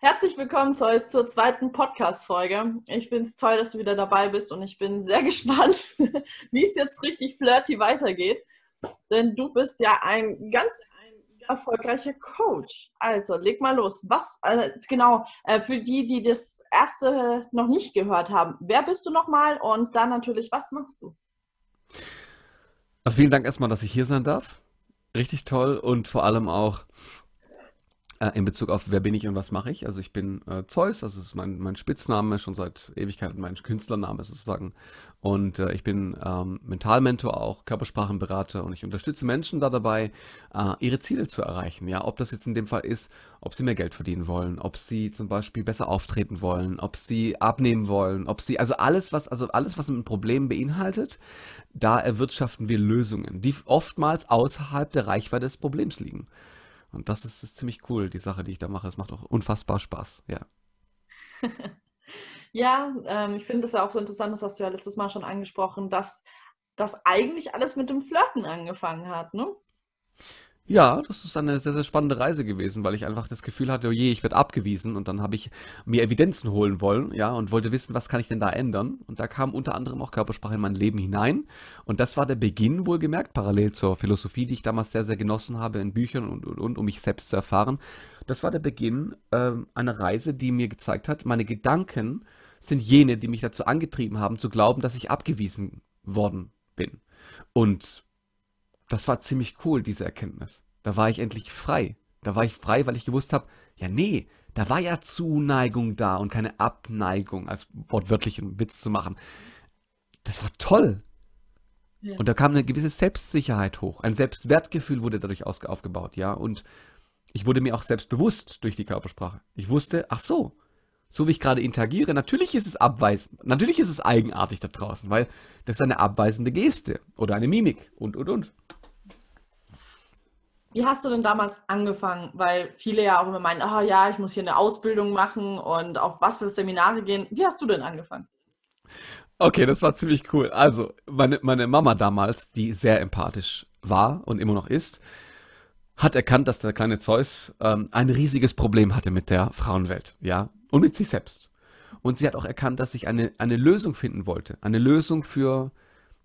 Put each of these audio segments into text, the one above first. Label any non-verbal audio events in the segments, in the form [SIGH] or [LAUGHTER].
Herzlich willkommen zur, zur zweiten Podcast-Folge. Ich finde es toll, dass du wieder dabei bist und ich bin sehr [LAUGHS] gespannt, wie es jetzt richtig flirty weitergeht. Denn du bist ja ein ganz erfolgreicher Coach. Also, leg mal los. Was, äh, genau, äh, für die, die das erste noch nicht gehört haben, wer bist du nochmal und dann natürlich, was machst du? Also, vielen Dank erstmal, dass ich hier sein darf. Richtig toll und vor allem auch, äh, in Bezug auf wer bin ich und was mache ich. Also ich bin äh, Zeus, das ist mein, mein Spitzname, schon seit Ewigkeiten mein Künstlername sozusagen. Und äh, ich bin ähm, Mentalmentor, auch Körpersprachenberater und ich unterstütze Menschen da dabei, äh, ihre Ziele zu erreichen. Ja, ob das jetzt in dem Fall ist, ob sie mehr Geld verdienen wollen, ob sie zum Beispiel besser auftreten wollen, ob sie abnehmen wollen, ob sie, also alles, was, also alles, was ein Problem beinhaltet, da erwirtschaften wir Lösungen, die oftmals außerhalb der Reichweite des Problems liegen. Und das ist, ist ziemlich cool, die Sache, die ich da mache. Es macht auch unfassbar Spaß, ja. [LAUGHS] ja, ähm, ich finde es auch so interessant, das hast du ja letztes Mal schon angesprochen, dass das eigentlich alles mit dem Flirten angefangen hat, ne? Ja, das ist eine sehr, sehr spannende Reise gewesen, weil ich einfach das Gefühl hatte, oh je, ich werde abgewiesen und dann habe ich mir Evidenzen holen wollen, ja, und wollte wissen, was kann ich denn da ändern? Und da kam unter anderem auch Körpersprache in mein Leben hinein und das war der Beginn, wohlgemerkt, parallel zur Philosophie, die ich damals sehr, sehr genossen habe in Büchern und, und, und um mich selbst zu erfahren. Das war der Beginn äh, einer Reise, die mir gezeigt hat, meine Gedanken sind jene, die mich dazu angetrieben haben, zu glauben, dass ich abgewiesen worden bin. Und das war ziemlich cool, diese Erkenntnis. Da war ich endlich frei. Da war ich frei, weil ich gewusst habe, ja nee, da war ja Zuneigung da und keine Abneigung, als wortwörtlich einen Witz zu machen. Das war toll. Ja. Und da kam eine gewisse Selbstsicherheit hoch. Ein Selbstwertgefühl wurde dadurch aufgebaut, ja. Und ich wurde mir auch selbstbewusst durch die Körpersprache. Ich wusste, ach so, so wie ich gerade interagiere, natürlich ist es abweisend, natürlich ist es eigenartig da draußen, weil das ist eine abweisende Geste oder eine Mimik und, und, und. Wie hast du denn damals angefangen? Weil viele ja auch immer meinen, oh ja, ich muss hier eine Ausbildung machen und auf was für Seminare gehen. Wie hast du denn angefangen? Okay, das war ziemlich cool. Also, meine, meine Mama damals, die sehr empathisch war und immer noch ist, hat erkannt, dass der kleine Zeus ähm, ein riesiges Problem hatte mit der Frauenwelt, ja, und mit sich selbst. Und sie hat auch erkannt, dass ich eine, eine Lösung finden wollte. Eine Lösung für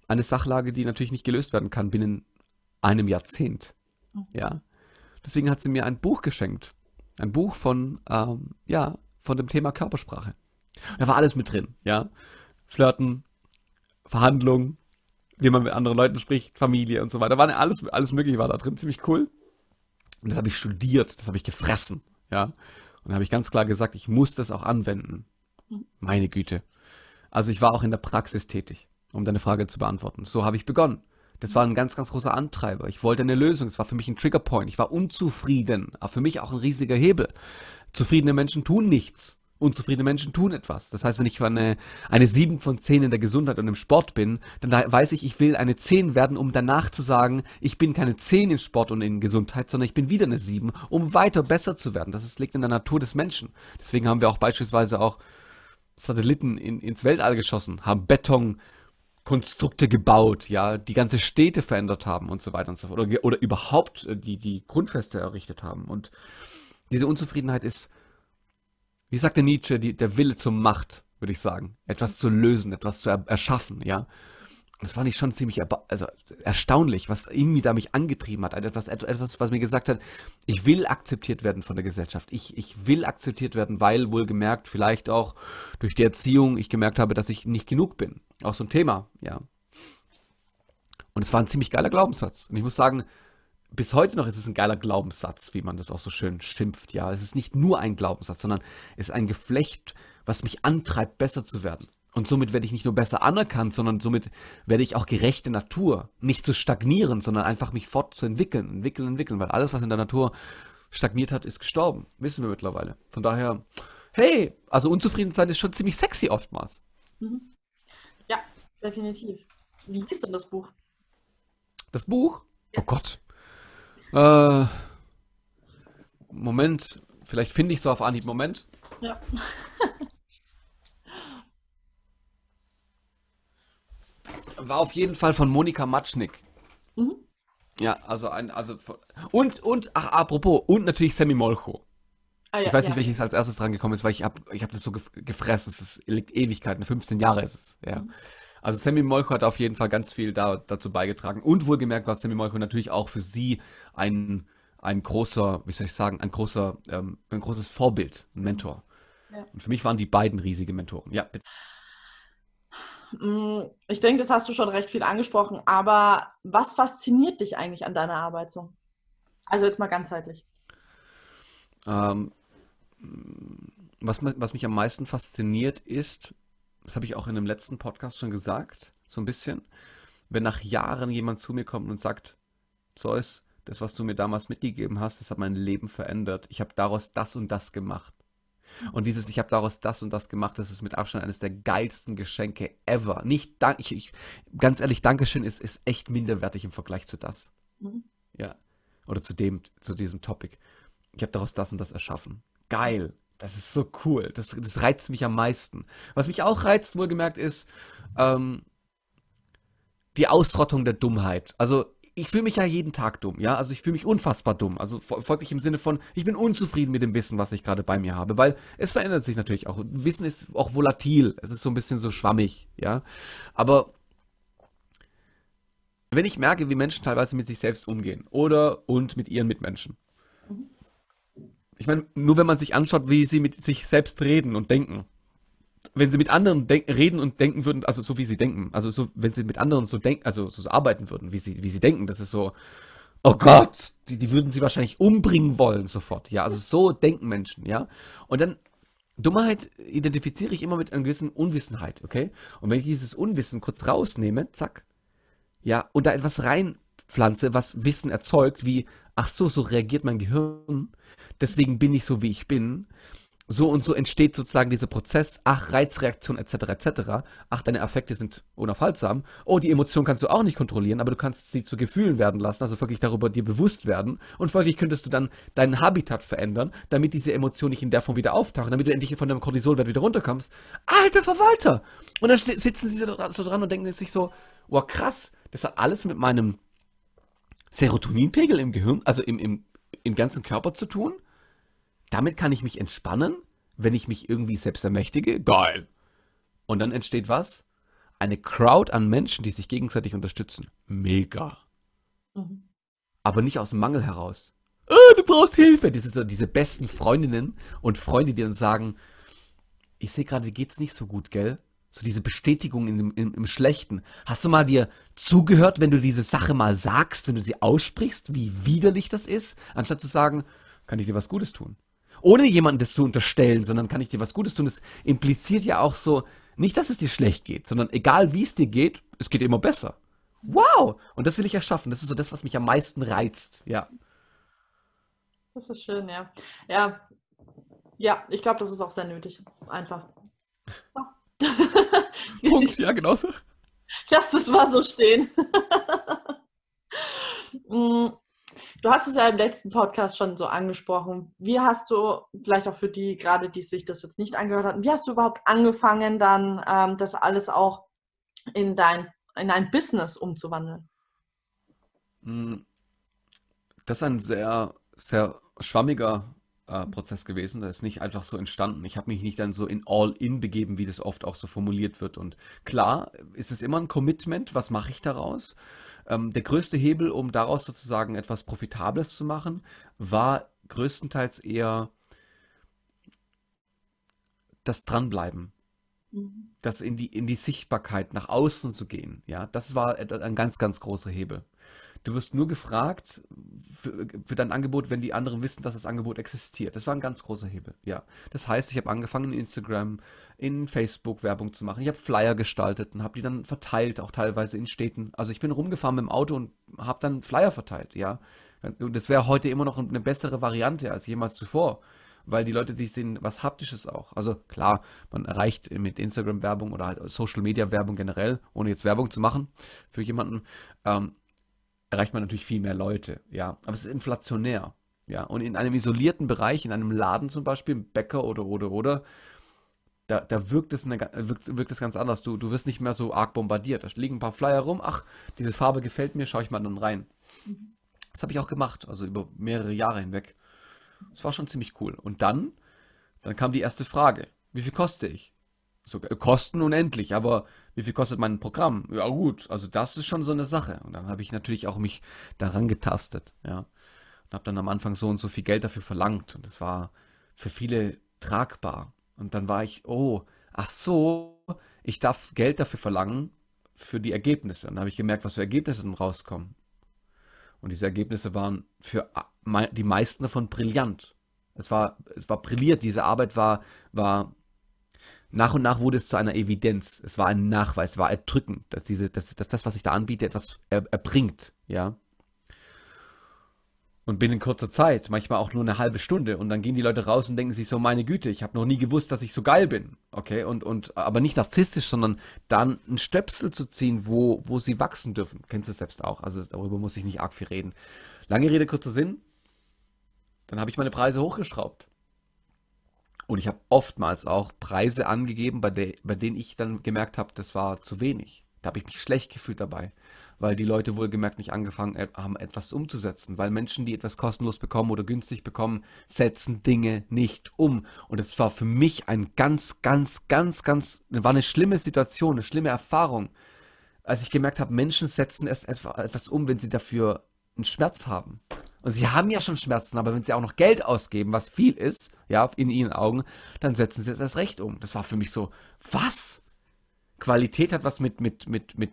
eine Sachlage, die natürlich nicht gelöst werden kann binnen einem Jahrzehnt. Ja. Deswegen hat sie mir ein Buch geschenkt. Ein Buch von, ähm, ja, von dem Thema Körpersprache. Da war alles mit drin, ja. Flirten, Verhandlungen, wie man mit anderen Leuten spricht, Familie und so weiter. War alles, alles mögliche war da drin, ziemlich cool. Und das habe ich studiert, das habe ich gefressen, ja. Und da habe ich ganz klar gesagt, ich muss das auch anwenden. Mhm. Meine Güte. Also ich war auch in der Praxis tätig, um deine Frage zu beantworten. So habe ich begonnen. Das war ein ganz, ganz großer Antreiber. Ich wollte eine Lösung. Es war für mich ein Triggerpoint. Ich war unzufrieden. Aber für mich auch ein riesiger Hebel. Zufriedene Menschen tun nichts. Unzufriedene Menschen tun etwas. Das heißt, wenn ich eine, eine 7 von 10 in der Gesundheit und im Sport bin, dann weiß ich, ich will eine 10 werden, um danach zu sagen, ich bin keine 10 in Sport und in Gesundheit, sondern ich bin wieder eine 7, um weiter besser zu werden. Das liegt in der Natur des Menschen. Deswegen haben wir auch beispielsweise auch Satelliten in, ins Weltall geschossen, haben Beton Konstrukte gebaut, ja, die ganze Städte verändert haben und so weiter und so fort. Oder, oder überhaupt äh, die, die Grundfeste errichtet haben. Und diese Unzufriedenheit ist, wie sagte Nietzsche, die, der Wille zur Macht, würde ich sagen. Etwas zu lösen, etwas zu er, erschaffen, ja das fand ich schon ziemlich also erstaunlich, was irgendwie da mich angetrieben hat. Etwas, etwas, was mir gesagt hat, ich will akzeptiert werden von der Gesellschaft. Ich, ich will akzeptiert werden, weil wohlgemerkt vielleicht auch durch die Erziehung ich gemerkt habe, dass ich nicht genug bin. Auch so ein Thema, ja. Und es war ein ziemlich geiler Glaubenssatz. Und ich muss sagen, bis heute noch ist es ein geiler Glaubenssatz, wie man das auch so schön schimpft. Ja, es ist nicht nur ein Glaubenssatz, sondern es ist ein Geflecht, was mich antreibt, besser zu werden. Und somit werde ich nicht nur besser anerkannt, sondern somit werde ich auch gerechte Natur. Nicht zu stagnieren, sondern einfach mich fortzuentwickeln, entwickeln, entwickeln. Weil alles, was in der Natur stagniert hat, ist gestorben. Wissen wir mittlerweile. Von daher, hey, also unzufrieden sein ist schon ziemlich sexy oftmals. Mhm. Ja, definitiv. Wie ist denn das Buch? Das Buch? Ja. Oh Gott. Äh, Moment, vielleicht finde ich so auf Anhieb. Moment. Ja. [LAUGHS] war auf jeden Fall von Monika Matschnik. Mhm. Ja, also ein, also und, und, ach, apropos, und natürlich Sammy Molcho. Ah, ja, ich weiß ja. nicht, welches als erstes dran gekommen ist, weil ich habe ich hab das so gefressen. Es liegt Ewigkeiten, 15 Jahre ist es. Ja. Mhm. Also Sammy Molcho hat auf jeden Fall ganz viel da, dazu beigetragen. Und wohlgemerkt war Sammy Molcho natürlich auch für sie ein, ein großer, wie soll ich sagen, ein großer, ähm, ein großes Vorbild, ein Mentor. Ja. Und für mich waren die beiden riesige Mentoren. Ja, bitte. Mm, ich denke, das hast du schon recht viel angesprochen, aber was fasziniert dich eigentlich an deiner Arbeit so? Also jetzt mal ganzheitlich. Ähm, was, was mich am meisten fasziniert ist, das habe ich auch in dem letzten Podcast schon gesagt, so ein bisschen, wenn nach Jahren jemand zu mir kommt und sagt, Zeus, das, was du mir damals mitgegeben hast, das hat mein Leben verändert. Ich habe daraus das und das gemacht. Und dieses, ich habe daraus das und das gemacht, das ist mit Abstand eines der geilsten Geschenke ever. Nicht, dank, ich, ich, ganz ehrlich, Dankeschön ist, ist echt minderwertig im Vergleich zu das. Mhm. Ja. Oder zu dem, zu diesem Topic. Ich habe daraus das und das erschaffen. Geil. Das ist so cool. Das, das reizt mich am meisten. Was mich auch reizt, wohlgemerkt, ist ähm, die Ausrottung der Dummheit. Also ich fühle mich ja jeden Tag dumm, ja. Also ich fühle mich unfassbar dumm. Also folglich im Sinne von, ich bin unzufrieden mit dem Wissen, was ich gerade bei mir habe, weil es verändert sich natürlich auch. Wissen ist auch volatil. Es ist so ein bisschen so schwammig, ja. Aber wenn ich merke, wie Menschen teilweise mit sich selbst umgehen oder und mit ihren Mitmenschen, ich meine, nur wenn man sich anschaut, wie sie mit sich selbst reden und denken. Wenn sie mit anderen reden und denken würden, also so wie sie denken, also so, wenn sie mit anderen so denken, also so arbeiten würden, wie sie, wie sie denken, das ist so, oh Gott, die, die würden sie wahrscheinlich umbringen wollen sofort, ja, also so denken Menschen, ja. Und dann Dummheit identifiziere ich immer mit einer gewissen Unwissenheit, okay? Und wenn ich dieses Unwissen kurz rausnehme, zack, ja, und da etwas reinpflanze, was Wissen erzeugt, wie, ach so, so reagiert mein Gehirn, deswegen bin ich so, wie ich bin. So und so entsteht sozusagen dieser Prozess, ach, Reizreaktion etc. etc. Ach, deine Affekte sind unaufhaltsam. Oh, die Emotion kannst du auch nicht kontrollieren, aber du kannst sie zu Gefühlen werden lassen, also wirklich darüber dir bewusst werden. Und folglich könntest du dann deinen Habitat verändern, damit diese Emotion nicht in der Form wieder auftaucht, damit du endlich von deinem Cortisolwert wieder runterkommst. Alter Verwalter! Und dann sitzen sie so dran und denken sich so, wow, krass, das hat alles mit meinem Serotoninpegel im Gehirn, also im, im, im ganzen Körper zu tun. Damit kann ich mich entspannen, wenn ich mich irgendwie selbst ermächtige. Geil. Und dann entsteht was? Eine Crowd an Menschen, die sich gegenseitig unterstützen. Mega. Mhm. Aber nicht aus dem Mangel heraus. Oh, du brauchst Hilfe. Diese, so, diese besten Freundinnen und Freunde, die dann sagen, ich sehe gerade, dir geht's nicht so gut, gell? So diese Bestätigung in dem, im, im Schlechten. Hast du mal dir zugehört, wenn du diese Sache mal sagst, wenn du sie aussprichst, wie widerlich das ist, anstatt zu sagen, kann ich dir was Gutes tun? Ohne jemandem das zu unterstellen, sondern kann ich dir was Gutes tun. Das impliziert ja auch so, nicht, dass es dir schlecht geht, sondern egal wie es dir geht, es geht immer besser. Wow! Und das will ich erschaffen. Das ist so das, was mich am meisten reizt. Ja. Das ist schön, ja. Ja, ja ich glaube, das ist auch sehr nötig. Einfach. Ja. [LAUGHS] [LAUGHS] Punkt, ja, genauso. Lass es mal so stehen. [LAUGHS] Du hast es ja im letzten Podcast schon so angesprochen. Wie hast du, vielleicht auch für die gerade, die sich das jetzt nicht angehört hatten, wie hast du überhaupt angefangen, dann ähm, das alles auch in dein, in ein Business umzuwandeln? Hm. Das ist ein sehr, sehr schwammiger äh, Prozess gewesen. Das ist nicht einfach so entstanden. Ich habe mich nicht dann so in All-In begeben, wie das oft auch so formuliert wird. Und klar, ist es immer ein Commitment. Was mache ich daraus? Ähm, der größte Hebel, um daraus sozusagen etwas Profitables zu machen, war größtenteils eher das Dranbleiben. Mhm. Das in die, in die Sichtbarkeit nach außen zu gehen. Ja, das war ein ganz, ganz großer Hebel. Du wirst nur gefragt für, für, dein Angebot, wenn die anderen wissen, dass das Angebot existiert. Das war ein ganz großer Hebel, ja. Das heißt, ich habe angefangen in Instagram, in Facebook Werbung zu machen. Ich habe Flyer gestaltet und habe die dann verteilt, auch teilweise in Städten. Also ich bin rumgefahren mit dem Auto und habe dann Flyer verteilt, ja. Und das wäre heute immer noch eine bessere Variante als jemals zuvor weil die Leute, die sehen was Haptisches auch. Also klar, man erreicht mit Instagram-Werbung oder halt Social-Media-Werbung generell, ohne jetzt Werbung zu machen für jemanden, ähm, erreicht man natürlich viel mehr Leute, ja. Aber es ist inflationär, ja. Und in einem isolierten Bereich, in einem Laden zum Beispiel, im Bäcker oder, oder, oder, da, da wirkt, es eine, wirkt, wirkt es ganz anders. Du, du wirst nicht mehr so arg bombardiert. Da liegen ein paar Flyer rum. Ach, diese Farbe gefällt mir, schaue ich mal dann rein. Das habe ich auch gemacht, also über mehrere Jahre hinweg. Das war schon ziemlich cool. Und dann, dann kam die erste Frage. Wie viel koste ich? So, äh, Kosten unendlich, aber wie viel kostet mein Programm? Ja gut, also das ist schon so eine Sache. Und dann habe ich natürlich auch mich daran getastet, ja. Und habe dann am Anfang so und so viel Geld dafür verlangt. Und das war für viele tragbar. Und dann war ich, oh, ach so, ich darf Geld dafür verlangen für die Ergebnisse. Und dann habe ich gemerkt, was für Ergebnisse dann rauskommen. Und diese Ergebnisse waren für die meisten davon brillant. Es war, es war brilliert, diese Arbeit war, war, nach und nach wurde es zu einer Evidenz. Es war ein Nachweis, es war erdrückend, dass diese, dass, dass das, was ich da anbiete, etwas er, erbringt, ja. Und binnen kurzer Zeit, manchmal auch nur eine halbe Stunde. Und dann gehen die Leute raus und denken sich so, meine Güte, ich habe noch nie gewusst, dass ich so geil bin. Okay, und, und aber nicht narzisstisch, sondern dann einen Stöpsel zu ziehen, wo, wo sie wachsen dürfen. Kennst du selbst auch. Also darüber muss ich nicht arg viel reden. Lange Rede, kurzer Sinn. Dann habe ich meine Preise hochgeschraubt. Und ich habe oftmals auch Preise angegeben, bei, de bei denen ich dann gemerkt habe, das war zu wenig. Da habe ich mich schlecht gefühlt dabei weil die Leute wohlgemerkt nicht angefangen haben, etwas umzusetzen. Weil Menschen, die etwas kostenlos bekommen oder günstig bekommen, setzen Dinge nicht um. Und es war für mich ein ganz, ganz, ganz, ganz, war eine schlimme Situation, eine schlimme Erfahrung, als ich gemerkt habe, Menschen setzen erst etwas um, wenn sie dafür einen Schmerz haben. Und sie haben ja schon Schmerzen, aber wenn sie auch noch Geld ausgeben, was viel ist, ja, in ihren Augen, dann setzen sie es erst recht um. Das war für mich so, was? Qualität hat was mit, mit, mit, mit,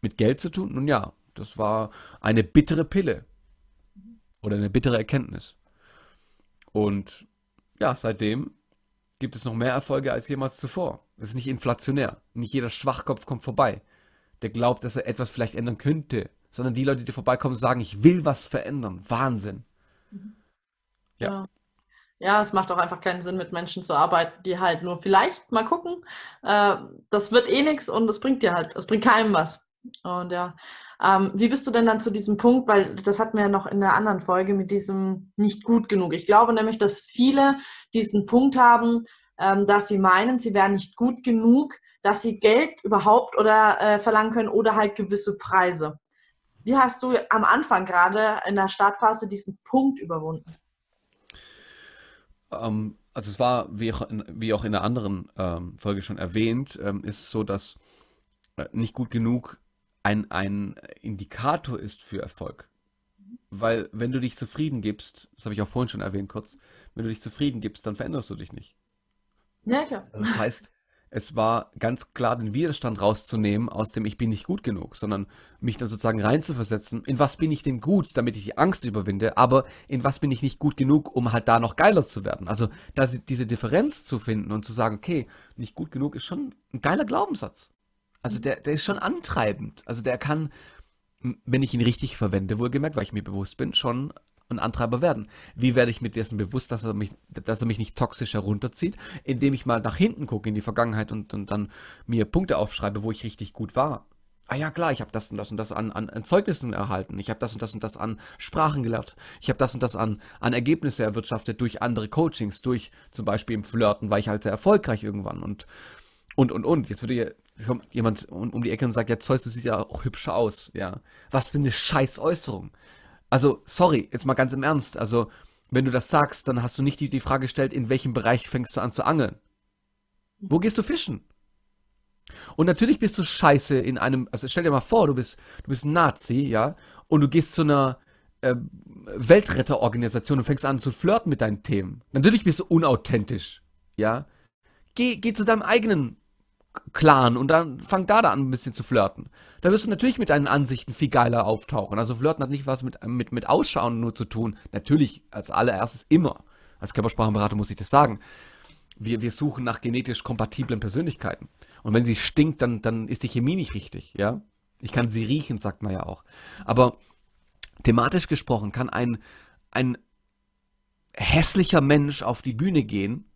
mit Geld zu tun? Nun ja, das war eine bittere Pille. Oder eine bittere Erkenntnis. Und ja, seitdem gibt es noch mehr Erfolge als jemals zuvor. Es ist nicht inflationär. Nicht jeder Schwachkopf kommt vorbei, der glaubt, dass er etwas vielleicht ändern könnte. Sondern die Leute, die vorbeikommen, sagen, ich will was verändern. Wahnsinn. Ja. ja. Ja, es macht auch einfach keinen Sinn, mit Menschen zu arbeiten, die halt nur vielleicht mal gucken. Äh, das wird eh nichts und es bringt dir halt, es bringt keinem was. Und ja, ähm, wie bist du denn dann zu diesem Punkt, weil das hatten wir ja noch in der anderen Folge mit diesem nicht gut genug. Ich glaube nämlich, dass viele diesen Punkt haben, ähm, dass sie meinen, sie wären nicht gut genug, dass sie Geld überhaupt oder äh, verlangen können oder halt gewisse Preise. Wie hast du am Anfang gerade in der Startphase diesen Punkt überwunden? Ähm, also es war, wie auch in, wie auch in der anderen ähm, Folge schon erwähnt, ähm, ist so, dass äh, nicht gut genug ein, ein Indikator ist für Erfolg. Weil wenn du dich zufrieden gibst, das habe ich auch vorhin schon erwähnt kurz, wenn du dich zufrieden gibst, dann veränderst du dich nicht. Ja, klar. Also das heißt, es war ganz klar den Widerstand rauszunehmen aus dem Ich bin nicht gut genug, sondern mich dann sozusagen reinzuversetzen, in was bin ich denn gut, damit ich die Angst überwinde, aber in was bin ich nicht gut genug, um halt da noch geiler zu werden. Also da diese Differenz zu finden und zu sagen, okay, nicht gut genug ist schon ein geiler Glaubenssatz. Also der, der ist schon antreibend. Also der kann, wenn ich ihn richtig verwende, wohlgemerkt, weil ich mir bewusst bin, schon ein Antreiber werden. Wie werde ich mir dessen bewusst, dass er mich, dass er mich nicht toxisch herunterzieht, indem ich mal nach hinten gucke in die Vergangenheit und, und dann mir Punkte aufschreibe, wo ich richtig gut war. Ah ja, klar, ich habe das und das und das an, an, an Zeugnissen erhalten. Ich habe das und das und das an Sprachen gelernt. Ich habe das und das an, an Ergebnisse erwirtschaftet durch andere Coachings, durch zum Beispiel im Flirten, war ich halt sehr erfolgreich irgendwann und und und und. Jetzt würde ihr kommt jemand um, die Ecke und sagt, ja, Zeus, du siehst ja auch hübsch aus, ja. Was für eine scheiß Äußerung. Also, sorry, jetzt mal ganz im Ernst, also, wenn du das sagst, dann hast du nicht die, die Frage gestellt, in welchem Bereich fängst du an zu angeln? Wo gehst du fischen? Und natürlich bist du scheiße in einem, also stell dir mal vor, du bist, du bist ein Nazi, ja, und du gehst zu einer äh, Weltretterorganisation und fängst an zu flirten mit deinen Themen. Natürlich bist du unauthentisch, ja. Geh, geh zu deinem eigenen Clan und dann fang da, da an, ein bisschen zu flirten. Da wirst du natürlich mit deinen Ansichten viel geiler auftauchen. Also Flirten hat nicht was mit, mit, mit Ausschauen nur zu tun. Natürlich, als allererstes immer. Als Körpersprachenberater muss ich das sagen. Wir, wir suchen nach genetisch kompatiblen Persönlichkeiten. Und wenn sie stinkt, dann, dann ist die Chemie nicht richtig, ja? Ich kann sie riechen, sagt man ja auch. Aber thematisch gesprochen kann ein, ein hässlicher Mensch auf die Bühne gehen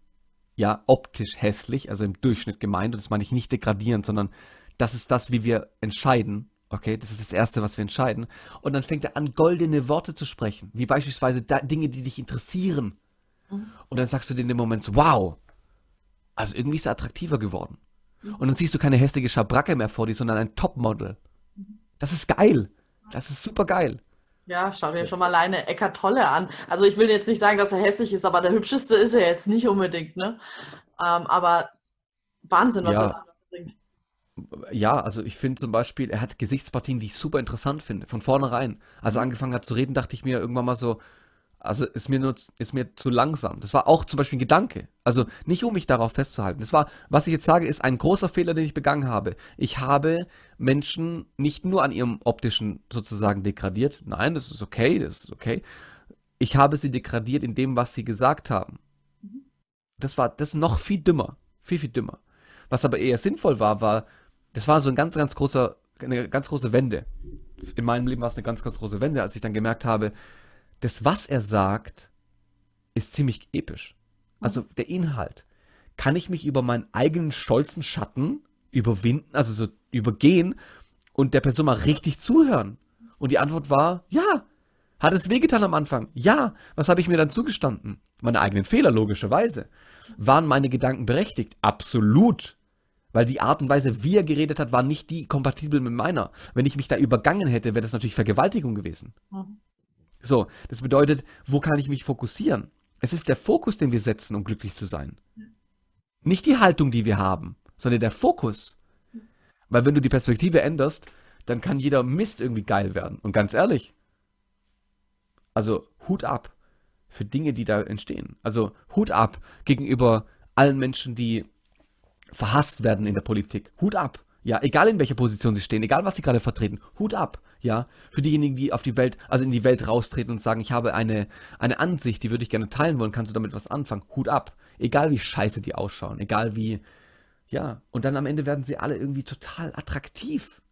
ja optisch hässlich, also im Durchschnitt gemeint. Und das meine ich nicht degradierend, sondern das ist das, wie wir entscheiden. Okay, das ist das Erste, was wir entscheiden. Und dann fängt er an, goldene Worte zu sprechen, wie beispielsweise Dinge, die dich interessieren. Mhm. Und dann sagst du dir in dem Moment so, wow, also irgendwie ist er attraktiver geworden. Mhm. Und dann siehst du keine hässliche Schabracke mehr vor dir, sondern ein Topmodel. Mhm. Das ist geil. Das ist super geil. Ja, schau dir schon mal alleine Eckart Tolle an. Also ich will jetzt nicht sagen, dass er hässlich ist, aber der hübscheste ist er jetzt nicht unbedingt, ne? Ähm, aber Wahnsinn, was Ja, er da bringt. ja, also ich finde zum Beispiel, er hat Gesichtspartien, die ich super interessant finde, von vornherein. Als er Mhm. angefangen hat zu reden, dachte ich mir irgendwann mal so, also ist mir nur, ist mir zu langsam. Das war auch zum Beispiel ein Gedanke. Also nicht um mich darauf festzuhalten. Das war, was ich jetzt sage, ist ein großer Fehler, den ich begangen habe. Ich habe Menschen nicht nur an ihrem optischen sozusagen degradiert. Nein, das ist okay, das ist okay. Ich habe sie degradiert in dem, was sie gesagt haben. Das war, das noch viel dümmer. Viel, viel dümmer. Was aber eher sinnvoll war, war, das war so ein ganz, ganz großer, eine ganz große Wende. In meinem Leben war es eine ganz, ganz große Wende, als ich dann gemerkt habe, das, was er sagt, ist ziemlich episch. Also Mhm. der Inhalt. Kann ich mich über meinen eigenen stolzen Schatten überwinden, also so übergehen und der Person mal richtig zuhören? Und die Antwort war, ja. Hat es wehgetan am Anfang? Ja. Was habe ich mir dann zugestanden? Meine eigenen Fehler, logischerweise. Waren meine Gedanken berechtigt? Absolut. Weil die Art und Weise, wie er geredet hat, war nicht die kompatibel mit meiner. Wenn ich mich da übergangen hätte, wäre das natürlich Vergewaltigung gewesen. Mhm. So, das bedeutet, wo kann ich mich fokussieren? Es ist der Fokus, den wir setzen, um glücklich zu sein. Nicht die Haltung, die wir haben, sondern der Fokus. Weil wenn du die Perspektive änderst, dann kann jeder Mist irgendwie geil werden. Und ganz ehrlich, also Hut ab für Dinge, die da entstehen. Also Hut ab gegenüber allen Menschen, die verhasst werden in der Politik. Hut ab. Ja, egal in welcher Position sie stehen, egal was sie gerade vertreten. Hut ab. Ja, für diejenigen, die auf die Welt, also in die Welt raustreten und sagen, ich habe eine, eine Ansicht, die würde ich gerne teilen wollen, kannst du damit was anfangen? Hut ab. Egal wie scheiße die ausschauen, egal wie, ja, und dann am Ende werden sie alle irgendwie total attraktiv.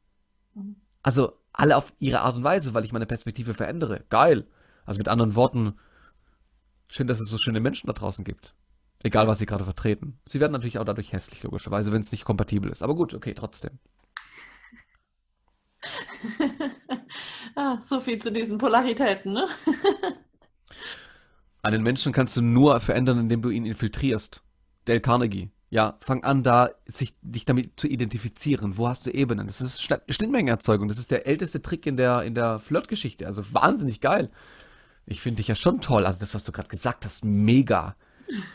Also alle auf ihre Art und Weise, weil ich meine Perspektive verändere. Geil. Also mit anderen Worten, schön, dass es so schöne Menschen da draußen gibt. Egal, was sie gerade vertreten. Sie werden natürlich auch dadurch hässlich, logischerweise, wenn es nicht kompatibel ist. Aber gut, okay, trotzdem. [LAUGHS] Ah, so viel zu diesen Polaritäten, ne? [LAUGHS] Einen Menschen kannst du nur verändern, indem du ihn infiltrierst. Dale Carnegie. Ja, fang an, da sich, dich damit zu identifizieren. Wo hast du Ebenen? Das ist Schnitt- Schnittmengenerzeugung. Das ist der älteste Trick in der, in der Flirtgeschichte. Also wahnsinnig geil. Ich finde dich ja schon toll. Also das, was du gerade gesagt hast, mega.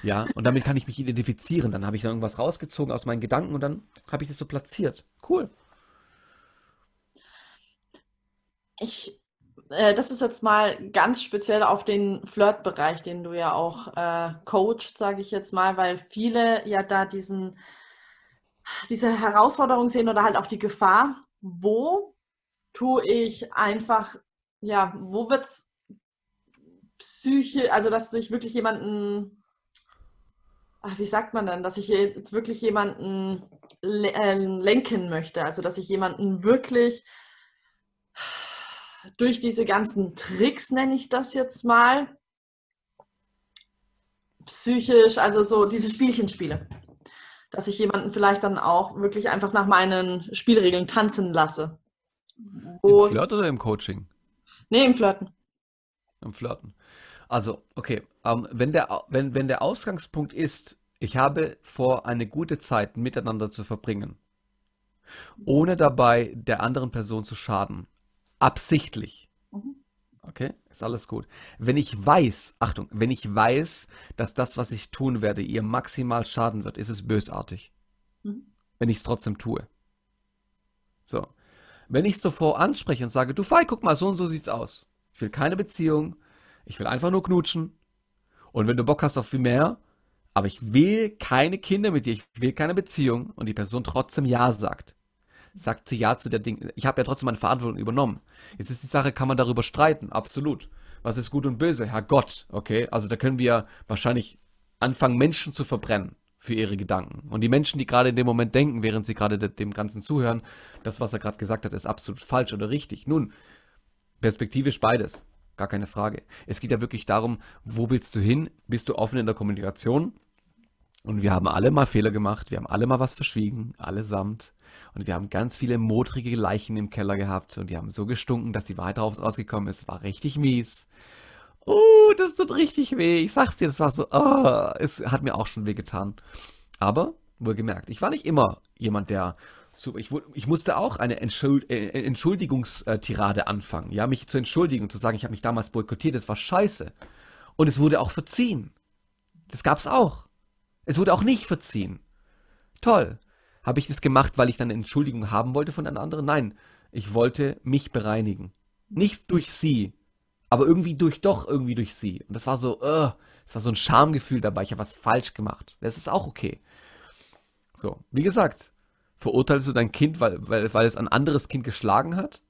Ja, und damit kann ich mich identifizieren. Dann habe ich da irgendwas rausgezogen aus meinen Gedanken und dann habe ich das so platziert. Cool. Ich, äh, das ist jetzt mal ganz speziell auf den Flirt-Bereich, den du ja auch äh, coachst, sage ich jetzt mal, weil viele ja da diesen, diese Herausforderung sehen oder halt auch die Gefahr, wo tue ich einfach, ja, wo wird es psychisch, also dass ich wirklich jemanden, ach, wie sagt man denn, dass ich jetzt wirklich jemanden le äh, lenken möchte, also dass ich jemanden wirklich durch diese ganzen Tricks, nenne ich das jetzt mal, psychisch, also so diese Spielchen spiele. Dass ich jemanden vielleicht dann auch wirklich einfach nach meinen Spielregeln tanzen lasse. Im Wo, Flirt oder im Coaching? nee, im Flirten. Im Flirten. Also, okay, ähm, wenn der, wenn, wenn der Ausgangspunkt ist, ich habe vor, eine gute Zeit miteinander zu verbringen, ohne dabei der anderen Person zu schaden, absichtlich, Mhm. okay, ist alles gut. Wenn ich weiß, Achtung, wenn ich weiß, dass das, was ich tun werde, ihr maximal schaden wird, ist es bösartig, Mhm. wenn ich es trotzdem tue. So. Wenn ich es zuvor anspreche und sage, du Fei, guck mal, so und so sieht's aus. Ich will keine Beziehung, ich will einfach nur knutschen. Und wenn du Bock hast auf viel mehr, aber ich will keine Kinder mit dir, ich will keine Beziehung und die Person trotzdem Ja sagt, sagt sie Ja zu der Ding. Ich habe ja trotzdem meine Verantwortung übernommen. Jetzt ist die Sache, kann man darüber streiten, absolut. Was ist gut und böse? Herr Gott, okay? Also da können wir wahrscheinlich anfangen, Menschen zu verbrennen für ihre Gedanken. Und die Menschen, die gerade in dem Moment denken, während sie gerade de- dem Ganzen zuhören, das, was er gerade gesagt hat, ist absolut falsch oder richtig. Nun, perspektivisch beides. Gar keine Frage. Es geht ja wirklich darum, wo willst du hin? Bist du offen in der Kommunikation? Und wir haben alle mal Fehler gemacht, wir haben alle mal was verschwiegen, allesamt. Und wir haben ganz viele modrige Leichen im Keller gehabt und die haben so gestunken, dass die Wahrheit raus- rausgekommen ist. War richtig mies. Oh, das tut richtig weh. Ich sag's dir, das war so, ah, es hat mir auch schon weh getan. Aber, wohlgemerkt, ich war nicht immer jemand, der So, ich, ich musste auch eine Entschuld, äh, Entschuldigungstirade anfangen, ja, mich zu entschuldigen, zu sagen, ich habe mich damals boykottiert, das war scheiße. Und es wurde auch verziehen. Das gab's auch. Es wurde auch nicht verziehen. Toll. Habe ich das gemacht, weil ich dann eine Entschuldigung haben wollte von einer anderen? Nein, ich wollte mich bereinigen. Nicht durch sie, aber irgendwie durch doch irgendwie durch sie. Und das war so, uh, das war so ein Schamgefühl dabei. Ich habe was falsch gemacht. Das ist auch okay. So, wie gesagt, verurteilst du dein Kind, weil, weil, weil es ein anderes Kind geschlagen hat?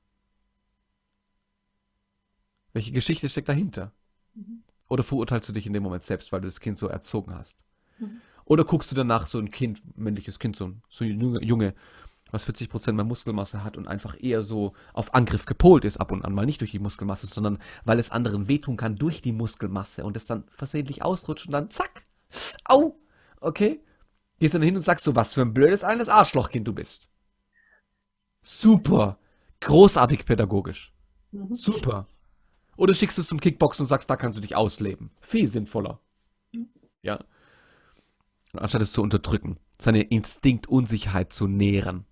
Welche Geschichte steckt dahinter? Mhm. Oder verurteilst du dich in dem Moment selbst, weil du das Kind so erzogen hast? Mhm. Oder guckst du danach so ein Kind, männliches Kind, so ein, so ein Junge, was 40% mehr Muskelmasse hat und einfach eher so auf Angriff gepolt ist, ab und an mal nicht durch die Muskelmasse, sondern weil es anderen wehtun kann durch die Muskelmasse und es dann versehentlich ausrutscht und dann zack, au, okay, gehst dann hin und sagst so, was für ein blödes eines Arschlochkind du bist. Super, großartig pädagogisch, mhm. super. Oder schickst du es zum Kickboxen und sagst, da kannst du dich ausleben. Viel sinnvoller. Mhm. Ja. Anstatt es zu unterdrücken, seine Instinktunsicherheit zu nähren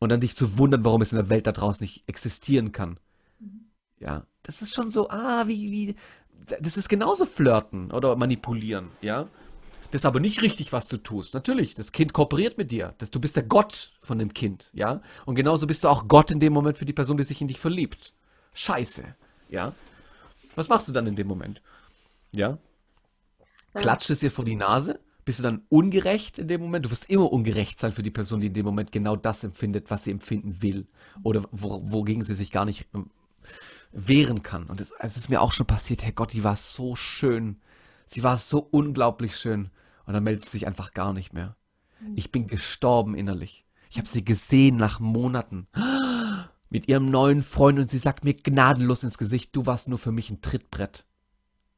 und dann dich zu wundern, warum es in der Welt da draußen nicht existieren kann. Mhm. Ja, das ist schon so, ah, wie, wie, das ist genauso flirten oder manipulieren, ja. Das ist aber nicht richtig, was du tust. Natürlich, das Kind kooperiert mit dir. Das, du bist der Gott von dem Kind, ja. Und genauso bist du auch Gott in dem Moment für die Person, die sich in dich verliebt. Scheiße, ja. Was machst du dann in dem Moment? Ja. Klatscht es ihr vor die Nase? bist du dann ungerecht in dem Moment? Du wirst immer ungerecht sein für die Person, die in dem Moment genau das empfindet, was sie empfinden will. Oder wo, wogegen sie sich gar nicht ähm, wehren kann. Und es, es ist mir auch schon passiert, Herr Gott, die war so schön. Sie war so unglaublich schön. Und dann meldet sie sich einfach gar nicht mehr. Ich bin gestorben innerlich. Ich habe sie gesehen nach Monaten mit ihrem neuen Freund und sie sagt mir gnadenlos ins Gesicht, du warst nur für mich ein Trittbrett,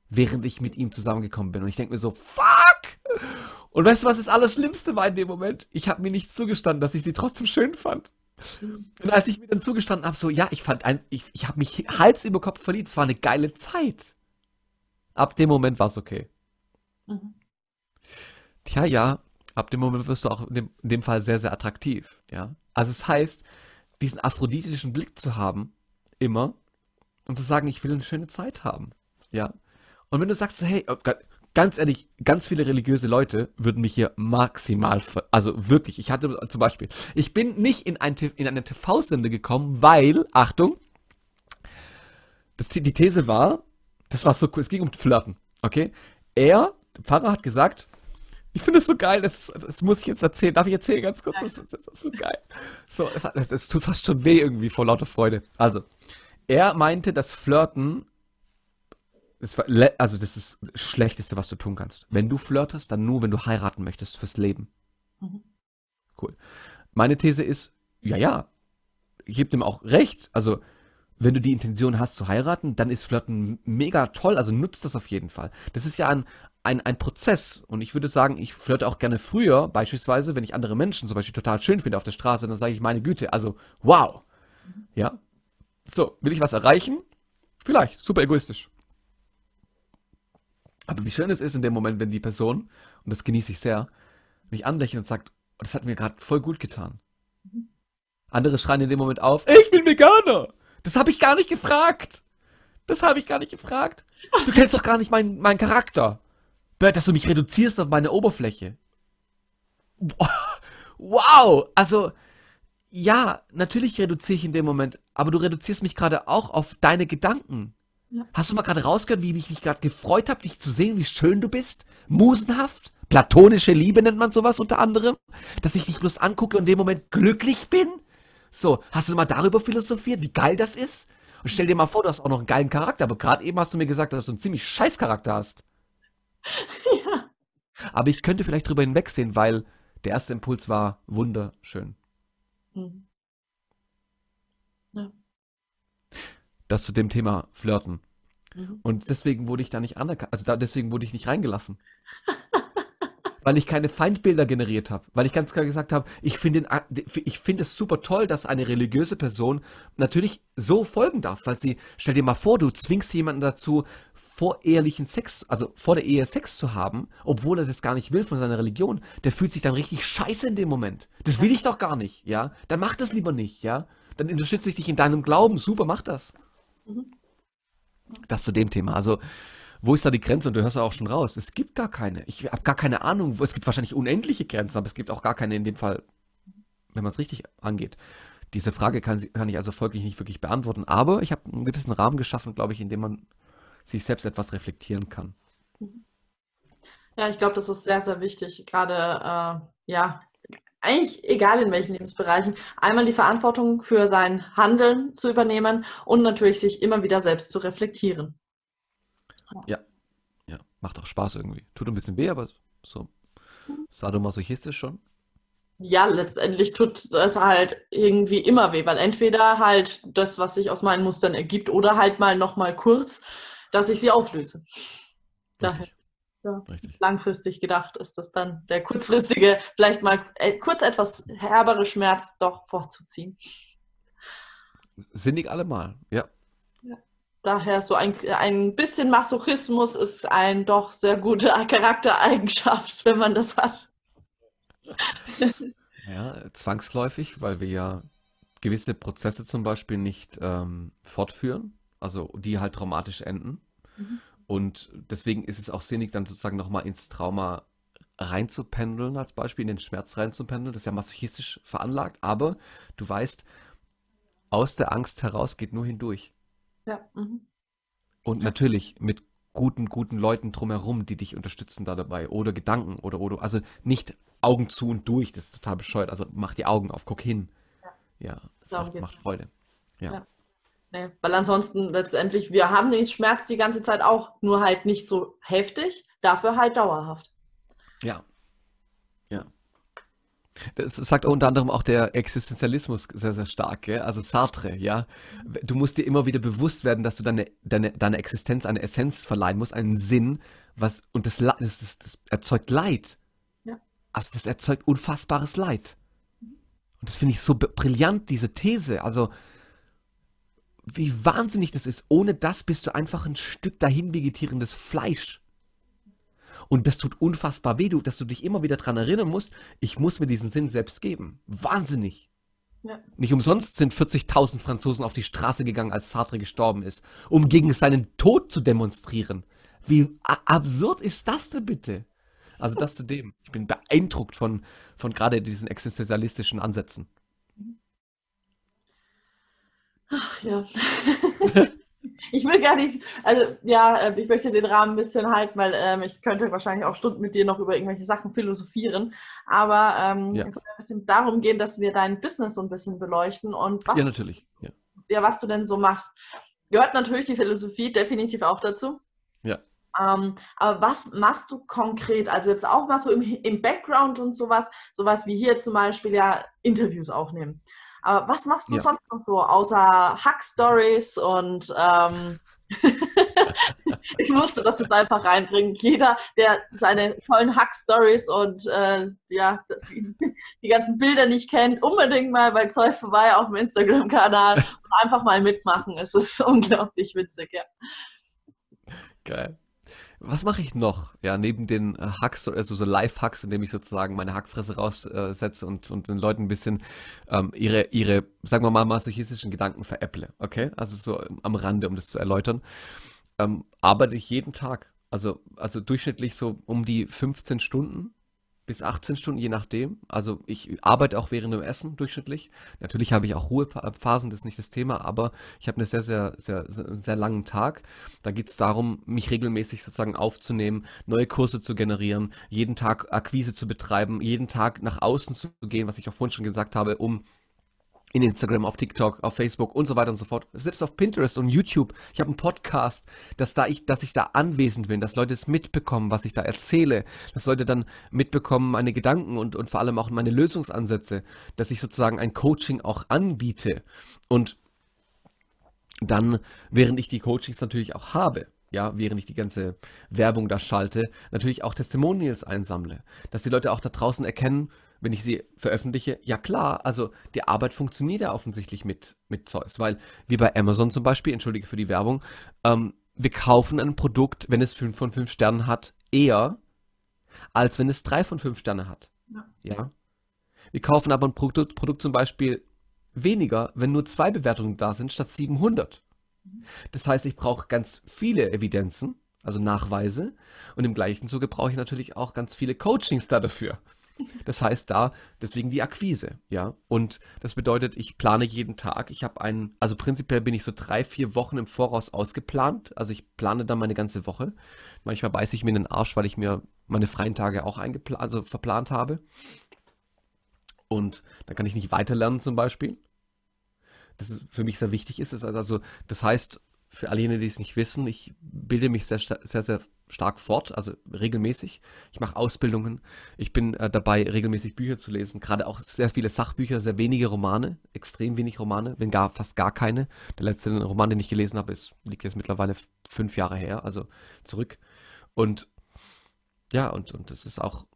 während ich mit ihm zusammengekommen bin. Und ich denke mir so, fuck! Und weißt du, was das Allerschlimmste war in dem Moment? Ich habe mir nicht zugestanden, dass ich sie trotzdem schön fand. Und als ich mir dann zugestanden habe, so, ja, ich fand ein, ich, ich habe mich Hals über Kopf verliebt, es war eine geile Zeit. Ab dem Moment war es okay. Mhm. Tja, ja, ab dem Moment wirst du auch in dem, in dem Fall sehr, sehr attraktiv, ja. Also es heißt, diesen aphroditischen Blick zu haben, immer, und zu sagen, ich will eine schöne Zeit haben, ja. Und wenn du sagst, so, hey, oh ganz ehrlich, ganz viele religiöse Leute würden mich hier maximal, also wirklich, ich hatte zum Beispiel, ich bin nicht in, ein, in eine TV-Sende gekommen, weil, Achtung, das, die These war, das war so cool, es ging um Flirten, okay? Er, der Pfarrer hat gesagt, ich finde es so geil, das, das, muss ich jetzt erzählen. Darf ich erzählen ganz kurz? Das, das ist so geil. So, es, es tut fast schon weh irgendwie vor lauter Freude. Also, er meinte, dass Flirten das also das ist das Schlechteste, was du tun kannst. Wenn du flirtest, dann nur, wenn du heiraten möchtest fürs Leben. Mhm. Cool. Meine These ist, ja, ja, ich gebe dem auch recht. Also, wenn du die Intention hast zu heiraten, dann ist Flirten mega toll. Also nutzt das auf jeden Fall. Das ist ja ein, ein, ein Prozess. Und ich würde sagen, ich flirte auch gerne früher, beispielsweise, wenn ich andere Menschen zum Beispiel total schön finde auf der Straße, dann sage ich, meine Güte, also wow. Mhm. Ja. So, will ich was erreichen? Vielleicht, super egoistisch. Aber wie schön es ist in dem Moment, wenn die Person, und das genieße ich sehr, mich anlächelt und sagt, oh, das hat mir gerade voll gut getan. Andere schreien in dem Moment auf, ich bin Veganer. Das habe ich gar nicht gefragt. Das habe ich gar nicht gefragt. Du kennst doch gar nicht meinen, meinen Charakter. Dass du mich reduzierst auf meine Oberfläche. [LAUGHS] Wow. Also, ja, natürlich reduziere ich in dem Moment, aber du reduzierst mich gerade auch auf deine Gedanken. Ja. Hast du mal gerade rausgehört, wie ich mich gerade gefreut habe, dich zu sehen, wie schön du bist? Musenhaft? Platonische Liebe nennt man sowas unter anderem? Dass ich dich bloß angucke und in dem Moment glücklich bin? So, hast du mal darüber philosophiert, wie geil das ist? Und stell dir mal vor, du hast auch noch einen geilen Charakter, aber gerade eben hast du mir gesagt, dass du einen ziemlich scheiß Charakter hast. [LAUGHS] Ja. Aber ich könnte vielleicht drüber hinwegsehen, weil der erste Impuls war wunderschön. Mhm. das zu dem Thema Flirten. Mhm. Und deswegen wurde ich da nicht anerkannt, also da, deswegen wurde ich nicht reingelassen. [LAUGHS] weil ich keine Feindbilder generiert habe, weil ich ganz klar gesagt habe, ich finde ich finde es super toll, dass eine religiöse Person natürlich so folgen darf, weil sie stell dir mal vor, du zwingst jemanden dazu vorehelichen Sex, also vor der Ehe Sex zu haben, obwohl er das gar nicht will von seiner Religion, der fühlt sich dann richtig scheiße in dem Moment. Das will ich doch gar nicht, ja? Dann mach das lieber nicht, ja? Dann unterstütze ich dich in deinem Glauben. Super, mach das. Mhm. Das zu dem Thema. Also, wo ist da die Grenze? Und du hörst ja auch schon raus. Es gibt gar keine. Ich habe gar keine Ahnung. Es gibt wahrscheinlich unendliche Grenzen, aber es gibt auch gar keine in dem Fall, wenn man es richtig angeht. Diese Frage kann, kann ich also folglich nicht wirklich beantworten. Aber ich habe einen gewissen Rahmen geschaffen, glaube ich, in dem man sich selbst etwas reflektieren kann. Ja, ich glaube, das ist sehr, sehr wichtig. Gerade, äh, ja, eigentlich egal in welchen Lebensbereichen, einmal die Verantwortung für sein Handeln zu übernehmen und natürlich sich immer wieder selbst zu reflektieren. Ja, ja, macht auch Spaß irgendwie. Tut ein bisschen weh, aber so sadomasochistisch schon. Ja, letztendlich tut es halt irgendwie immer weh, weil entweder halt das, was sich aus meinen Mustern ergibt, oder halt mal nochmal kurz, dass ich sie auflöse. Daher, ja, langfristig gedacht ist das dann der kurzfristige, vielleicht mal äh, kurz etwas herbere Schmerz doch vorzuziehen. Sinnig allemal, ja. Daher so ein, ein bisschen Masochismus ist ein doch sehr gute [LAUGHS] Charaktereigenschaft, wenn man das hat. [LAUGHS] Ja, zwangsläufig, weil wir ja gewisse Prozesse zum Beispiel nicht ähm, fortführen, also die halt traumatisch enden. Mhm. Und deswegen ist es auch sinnig, dann sozusagen nochmal ins Trauma reinzupendeln, als Beispiel, in den Schmerz reinzupendeln. Das ist ja masochistisch veranlagt, aber du weißt, aus der Angst heraus geht nur hindurch. Ja. Mhm. Und natürlich mit guten, guten Leuten drumherum, die dich unterstützen da dabei. Oder Gedanken oder, oder, also nicht Augen zu und durch, das ist total bescheuert. Also mach die Augen auf, guck hin. Ja, ja das macht, macht, Freude. Ja. ja. Nee, weil ansonsten letztendlich, wir haben den Schmerz die ganze Zeit auch, nur halt nicht so heftig, dafür halt dauerhaft. Ja. Ja. Das sagt unter anderem auch der Existenzialismus sehr, sehr stark, gell? also Sartre, ja. Du musst dir immer wieder bewusst werden, dass du deine, deine, deine Existenz eine Essenz verleihen musst, einen Sinn, was, und das, das, das, das erzeugt Leid. Ja. Also das erzeugt unfassbares Leid. Und das finde ich so brillant, diese These. Also, wie wahnsinnig das ist. Ohne das bist du einfach ein Stück dahin vegetierendes Fleisch. Und das tut unfassbar weh, dass du dich immer wieder daran erinnern musst, ich muss mir diesen Sinn selbst geben. Wahnsinnig. Ja. Nicht umsonst sind 40.000 Franzosen auf die Straße gegangen, als Sartre gestorben ist, um gegen seinen Tod zu demonstrieren. Wie absurd ist das denn bitte? Also das zu dem. Ich bin beeindruckt von, von gerade diesen existenzialistischen Ansätzen. Ach ja. [LAUGHS] ich will gar nicht, also ja, äh, ich möchte den Rahmen ein bisschen halten, weil ähm, ich könnte wahrscheinlich auch Stunden mit dir noch über irgendwelche Sachen philosophieren. Aber ähm, ja. es soll ein bisschen darum gehen, dass wir dein Business so ein bisschen beleuchten und was, ja, natürlich. Ja. ja, was du denn so machst. Gehört natürlich die Philosophie definitiv auch dazu. Ja. Ähm, aber was machst du konkret? Also jetzt auch mal so im, im Background und sowas, sowas wie hier zum Beispiel ja Interviews aufnehmen. Aber was machst du ja. sonst noch so, außer Hack-Stories und ähm, [LAUGHS] ich musste das jetzt einfach reinbringen. Jeder, der seine tollen Hack-Stories und äh, ja, die, die, ganzen Bilder nicht kennt, unbedingt mal bei Zeus vorbei auf dem Instagram-Kanal und einfach mal mitmachen. Es ist [LAUGHS] unglaublich witzig, ja. Geil was mache ich noch? Ja, neben den äh, Hacks, also so Live-Hacks, indem ich sozusagen meine Hackfresse raussetze und, und den Leuten ein bisschen ähm, ihre, ihre, sagen wir mal, masochistischen Gedanken veräpple. Okay? Also so am Rande, um das zu erläutern. Ähm, arbeite ich jeden Tag. Also, also durchschnittlich so um die 15 Stunden bis 18 Stunden, je nachdem. Also ich arbeite auch während dem Essen durchschnittlich. Natürlich habe ich auch Ruhephasen, das ist nicht das Thema, aber ich habe einen sehr, sehr, sehr, sehr langen Tag. Da geht es darum, mich regelmäßig sozusagen aufzunehmen, neue Kurse zu generieren, jeden Tag Akquise zu betreiben, jeden Tag nach außen zu gehen, was ich auch vorhin schon gesagt habe, um in Instagram, auf TikTok, auf Facebook und so weiter und so fort. Selbst auf Pinterest und YouTube. Ich habe einen Podcast, dass da ich, dass ich da anwesend bin, dass Leute es mitbekommen, was ich da erzähle, dass Leute dann mitbekommen meine Gedanken und, und vor allem auch meine Lösungsansätze, dass ich sozusagen ein Coaching auch anbiete. Und dann, während ich die Coachings natürlich auch habe, ja, während ich die ganze Werbung da schalte, natürlich auch Testimonials einsammle, dass die Leute auch da draußen erkennen, wenn ich sie veröffentliche, ja klar, also die Arbeit funktioniert ja offensichtlich mit, mit Zeus, weil wie bei Amazon zum Beispiel, entschuldige für die Werbung, ähm, wir kaufen ein Produkt, wenn es 5 von 5 Sternen hat, eher, als wenn es 3 von 5 Sterne hat. Ja. ja? Wir kaufen aber ein Produkt, Produkt zum Beispiel weniger, wenn nur zwei Bewertungen da sind, statt 700. Das heißt, ich brauche ganz viele Evidenzen, also Nachweise, und im gleichen Zuge brauche ich natürlich auch ganz viele Coachings da dafür. Das heißt da, deswegen die Akquise, ja. Und das bedeutet, ich plane jeden Tag. Ich habe einen, also prinzipiell bin ich so drei, vier Wochen im Voraus ausgeplant. Also ich plane dann meine ganze Woche. Manchmal beiße ich mir in den Arsch, weil ich mir meine freien Tage auch eingeplant, also verplant habe. Und dann kann ich nicht weiterlernen zum Beispiel. Das ist für mich sehr wichtig ist. Also, das heißt, für alle jene, die es nicht wissen, ich bilde mich sehr, sehr, sehr stark fort, also regelmäßig. Ich mache Ausbildungen. Ich bin äh, dabei, regelmäßig Bücher zu lesen. Gerade auch sehr viele Sachbücher, sehr wenige Romane, extrem wenig Romane, wenn gar fast gar keine. Der letzte Roman, den ich gelesen habe, ist, liegt jetzt mittlerweile fünf Jahre her, also zurück. Und ja, und, und das ist auch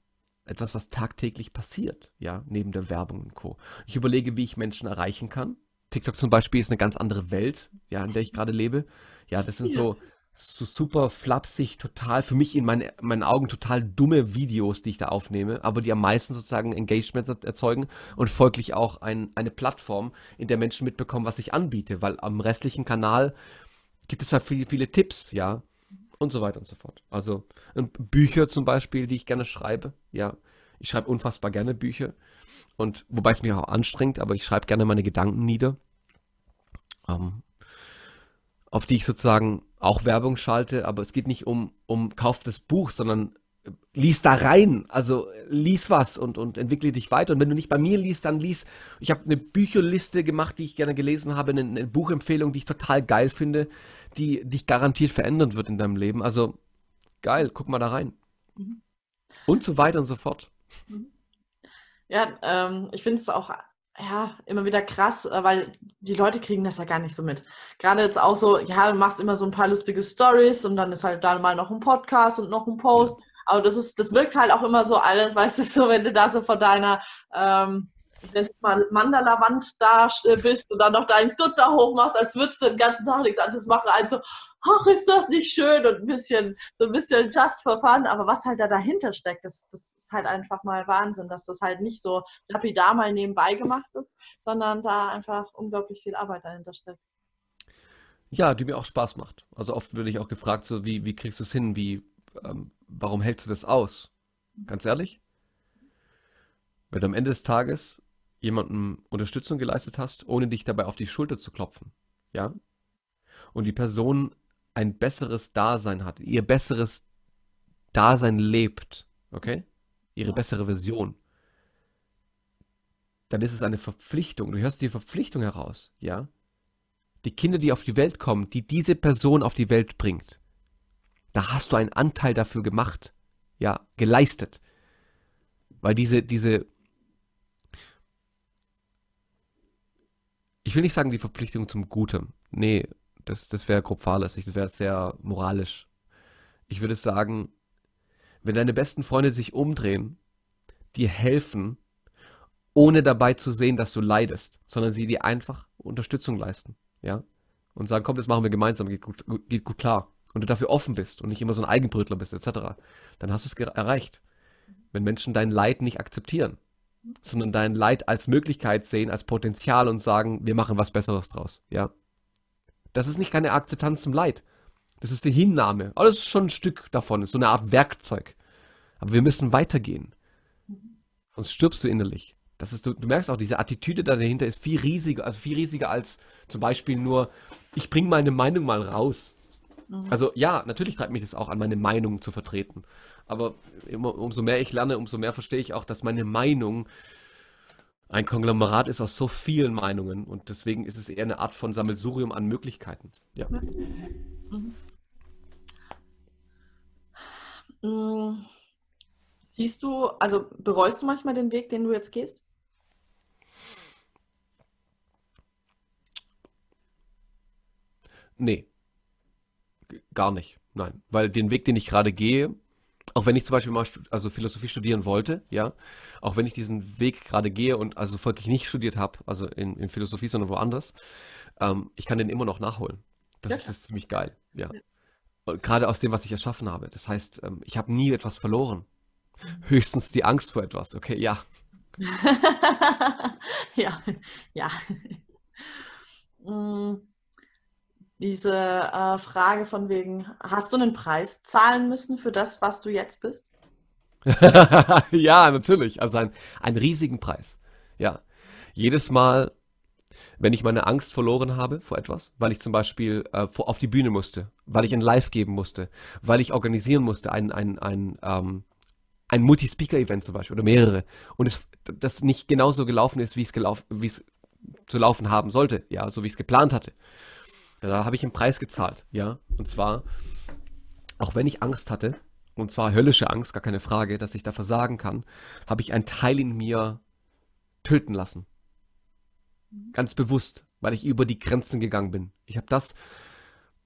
etwas, was tagtäglich passiert, ja, neben der Werbung und Co. Ich überlege, wie ich Menschen erreichen kann. TikTok zum Beispiel ist eine ganz andere Welt, ja, in der ich gerade lebe. Ja, das sind ja. so, so super flapsig, total, für mich in meine, meinen Augen total dumme Videos, die ich da aufnehme, aber die am meisten sozusagen Engagement erzeugen und folglich auch ein, eine Plattform, in der Menschen mitbekommen, was ich anbiete, weil am restlichen Kanal gibt es halt viele, viele Tipps, ja, und so weiter und so fort. Also Bücher zum Beispiel, die ich gerne schreibe. Ja, ich schreibe unfassbar gerne Bücher. Und wobei es mich auch anstrengt, aber ich schreibe gerne meine Gedanken nieder. Ähm, auf die ich sozusagen auch Werbung schalte, aber es geht nicht um, um Kauf des Buchs, sondern äh, lies da rein, also lies was und, und entwickle dich weiter. Und wenn du nicht bei mir liest, dann lies. Ich habe eine Bücherliste gemacht, die ich gerne gelesen habe, eine, eine Buchempfehlung, die ich total geil finde die dich garantiert verändern wird in deinem Leben. Also geil, guck mal da rein. Mhm. Und so weiter und so fort. Mhm. Ja, ähm, ich finde es auch ja, immer wieder krass, äh, weil die Leute kriegen das ja gar nicht so mit. Gerade jetzt auch so, ja, du machst immer so ein paar lustige Stories und dann ist halt da mal noch ein Podcast und noch ein Post. Aber das ist, das wirkt halt auch immer so alles, [LAUGHS] weißt du, so, wenn du da so vor deiner ähm, Mandala-Wand da bist und dann noch deinen Dutt da hochmachst, als würdest du den ganzen Tag nichts anderes machen, also, ach, ist das nicht schön und ein bisschen, so ein bisschen just for fun, aber was halt da dahinter steckt, das, das ist halt einfach mal Wahnsinn, dass das halt nicht so lapidar mal nebenbei gemacht ist, sondern da einfach unglaublich viel Arbeit dahinter steckt. Ja, die mir auch Spaß macht. Also oft würde ich auch gefragt, so wie, wie kriegst du es hin, wie, ähm, warum hältst du das aus? Ganz ehrlich? Wenn du am Ende des Tages jemandem Unterstützung geleistet hast, ohne dich dabei auf die Schulter zu klopfen. Ja? Und die Person ein besseres Dasein hat, ihr besseres Dasein lebt, okay? Ihre bessere Version. Dann ist es eine Verpflichtung. Du hörst die Verpflichtung heraus, ja? Die Kinder, die auf die Welt kommen, die diese Person auf die Welt bringt, da hast du einen Anteil dafür gemacht, ja, geleistet. Weil diese, diese ich will nicht sagen die Verpflichtung zum Guten. Nee, das, das wäre grob fahrlässig, das wäre sehr moralisch. Ich würde sagen, wenn deine besten Freunde sich umdrehen, dir helfen, ohne dabei zu sehen, dass du leidest, sondern sie dir einfach Unterstützung leisten, ja, und sagen, komm, das machen wir gemeinsam, geht gut, geht gut klar, und du dafür offen bist und nicht immer so ein Eigenbrötler bist, etc., dann hast du es erreicht. Wenn Menschen dein Leid nicht akzeptieren, sondern dein Leid als Möglichkeit sehen, als Potenzial und sagen, wir machen was Besseres draus. Ja. Das ist nicht keine Akzeptanz zum Leid. Das ist die Hinnahme. Aber das ist schon ein Stück davon, das ist so eine Art Werkzeug. Aber wir müssen weitergehen. Sonst stirbst du innerlich. Das ist, du, du merkst auch, diese Attitüde da dahinter ist viel riesiger, also viel riesiger als zum Beispiel nur, ich bringe meine Meinung mal raus. Mhm. Also ja, natürlich treibt mich das auch an, meine Meinung zu vertreten. Aber umso mehr ich lerne, umso mehr verstehe ich auch, dass meine Meinung ein Konglomerat ist aus so vielen Meinungen und deswegen ist es eher eine Art von Sammelsurium an Möglichkeiten. Ja. Mhm. Mhm. Siehst du, also bereust du manchmal den Weg, den du jetzt gehst? Nee. Gar nicht. Nein. Weil den Weg, den ich gerade gehe, auch wenn ich zum Beispiel mal also Philosophie studieren wollte, ja, auch wenn ich diesen Weg gerade gehe und also folglich nicht studiert habe, also in, in, Philosophie, sondern woanders, ähm, ich kann den immer noch nachholen. Das ja, ist, ist, ziemlich geil, ja. ja. gerade aus dem, was ich erschaffen habe. Das heißt, ähm, ich habe nie etwas verloren. Höchstens die Angst vor etwas. Okay, ja. [LAUGHS] ja, ja. Mm, diese äh, Frage von wegen, hast du einen Preis zahlen müssen für das, was du jetzt bist? [LAUGHS] ja, natürlich. Also ein, einen riesigen Preis. Ja. Jedes Mal, wenn ich meine Angst verloren habe vor etwas, weil ich zum Beispiel äh, vor, auf die Bühne musste, weil ich ein Live geben musste, weil ich organisieren musste, ein, ein, ein, ähm, ein Multi-Speaker-Event zum Beispiel oder mehrere und es das nicht genauso gelaufen ist, wie es gelaufen, wie es zu laufen haben sollte, ja, so wie ich es geplant hatte. Da habe ich einen Preis gezahlt, ja, und zwar, auch wenn ich Angst hatte, und zwar höllische Angst, gar keine Frage, dass ich da versagen kann, habe ich einen Teil in mir töten lassen. Ganz bewusst, weil ich über die Grenzen gegangen bin. Ich habe das,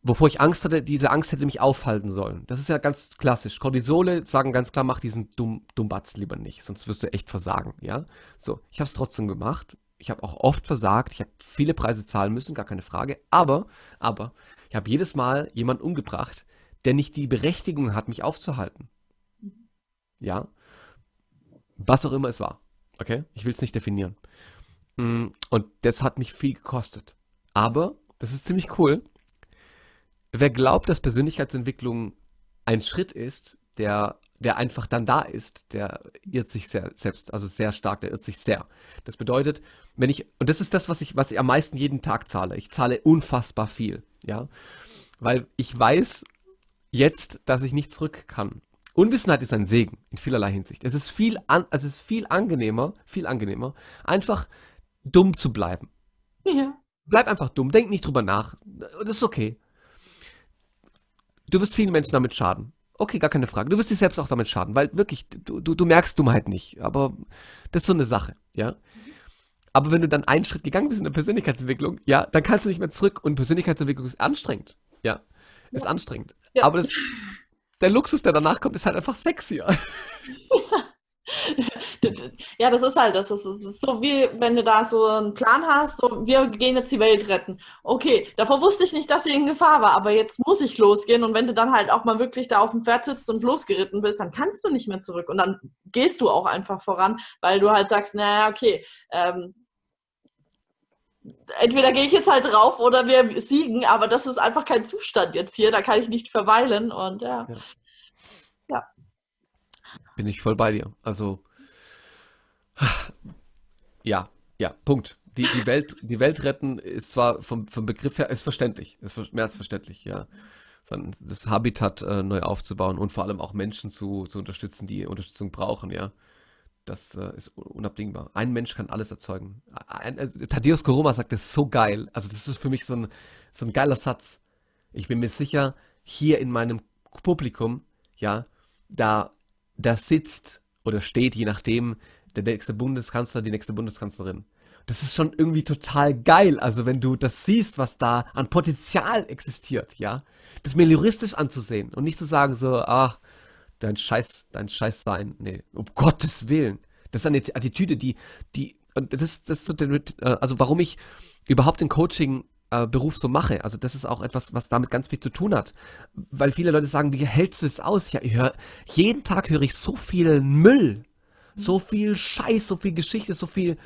wovor ich Angst hatte, diese Angst hätte mich aufhalten sollen. Das ist ja ganz klassisch. Cortisole sagen ganz klar, mach diesen dumm, Dummbatz lieber nicht, sonst wirst du echt versagen, ja? So, ich habe es trotzdem gemacht. Ich habe auch oft versagt. Ich habe viele Preise zahlen müssen, gar keine Frage. Aber, aber, ich habe jedes Mal jemanden umgebracht, der nicht die Berechtigung hat, mich aufzuhalten. Ja? Was auch immer es war. Okay? Ich will es nicht definieren. Mm, und das hat mich viel gekostet. Aber, das ist ziemlich cool. Wer glaubt, dass Persönlichkeitsentwicklung ein Schritt ist, der, der einfach dann da ist, der irrt sich sehr, selbst, also sehr stark, der irrt sich sehr. Das bedeutet, wenn ich, und das ist das, was ich, was ich am meisten jeden Tag zahle. Ich zahle unfassbar viel, ja. Weil ich weiß, jetzt, dass ich nicht zurück kann. Unwissenheit ist ein Segen in vielerlei Hinsicht. Es ist viel, an, es ist viel angenehmer, viel angenehmer, einfach dumm zu bleiben. Ja. Bleib einfach dumm, denk nicht drüber nach. Das ist okay. Du wirst vielen Menschen damit schaden. Okay, gar keine Frage. Du wirst dich selbst auch damit schaden, weil wirklich, du, du, du merkst Dummheit nicht. Aber das ist so eine Sache, ja. Aber wenn du dann einen Schritt gegangen bist in der Persönlichkeitsentwicklung, ja, dann kannst du nicht mehr zurück und Persönlichkeitsentwicklung ist anstrengend. Ja, ist ja. anstrengend. Ja. Aber das, der Luxus, der danach kommt, ist halt einfach sexier. [LAUGHS] [LAUGHS] Ja, das ist halt das. Das ist so wie wenn du da so einen Plan hast, so wir gehen jetzt die Welt retten. Okay, davor wusste ich nicht, dass sie in Gefahr war, aber jetzt muss ich losgehen und wenn du dann halt auch mal wirklich da auf dem Pferd sitzt und losgeritten bist, dann kannst du nicht mehr zurück und dann gehst du auch einfach voran, weil du halt sagst, naja, okay, ähm, entweder gehe ich jetzt halt drauf oder wir siegen, aber das ist einfach kein Zustand jetzt hier, da kann ich nicht verweilen und ja. ja. Bin ich voll bei dir. Also, ja, ja, Punkt. Die, die, Welt, die Welt retten ist zwar vom, vom Begriff her, ist verständlich, ist mehr als verständlich, ja. Das Habitat äh, neu aufzubauen und vor allem auch Menschen zu, zu unterstützen, die Unterstützung brauchen, ja. Das äh, ist unabdingbar. Ein Mensch kann alles erzeugen. Ein, also, Thaddeus Koroma sagt das so geil. Also das ist für mich so ein, so ein geiler Satz. Ich bin mir sicher, hier in meinem Publikum, ja, da, da sitzt oder steht, je nachdem, der nächste Bundeskanzler, die nächste Bundeskanzlerin. Das ist schon irgendwie total geil. Also wenn du das siehst, was da an Potenzial existiert, ja, das mir juristisch anzusehen und nicht zu sagen so, ach, dein Scheiß, dein Scheiß sein. Nee, um Gottes Willen. Das ist eine Attitüde, die, die, und das ist, das ist so, äh, also warum ich überhaupt den Coaching äh, Beruf so mache. Also das ist auch etwas, was damit ganz viel zu tun hat. Weil viele Leute sagen, wie hältst du das aus? Ja, ich höre, jeden Tag höre ich so viel Müll, so viel Scheiß, so viel Geschichte, so viel,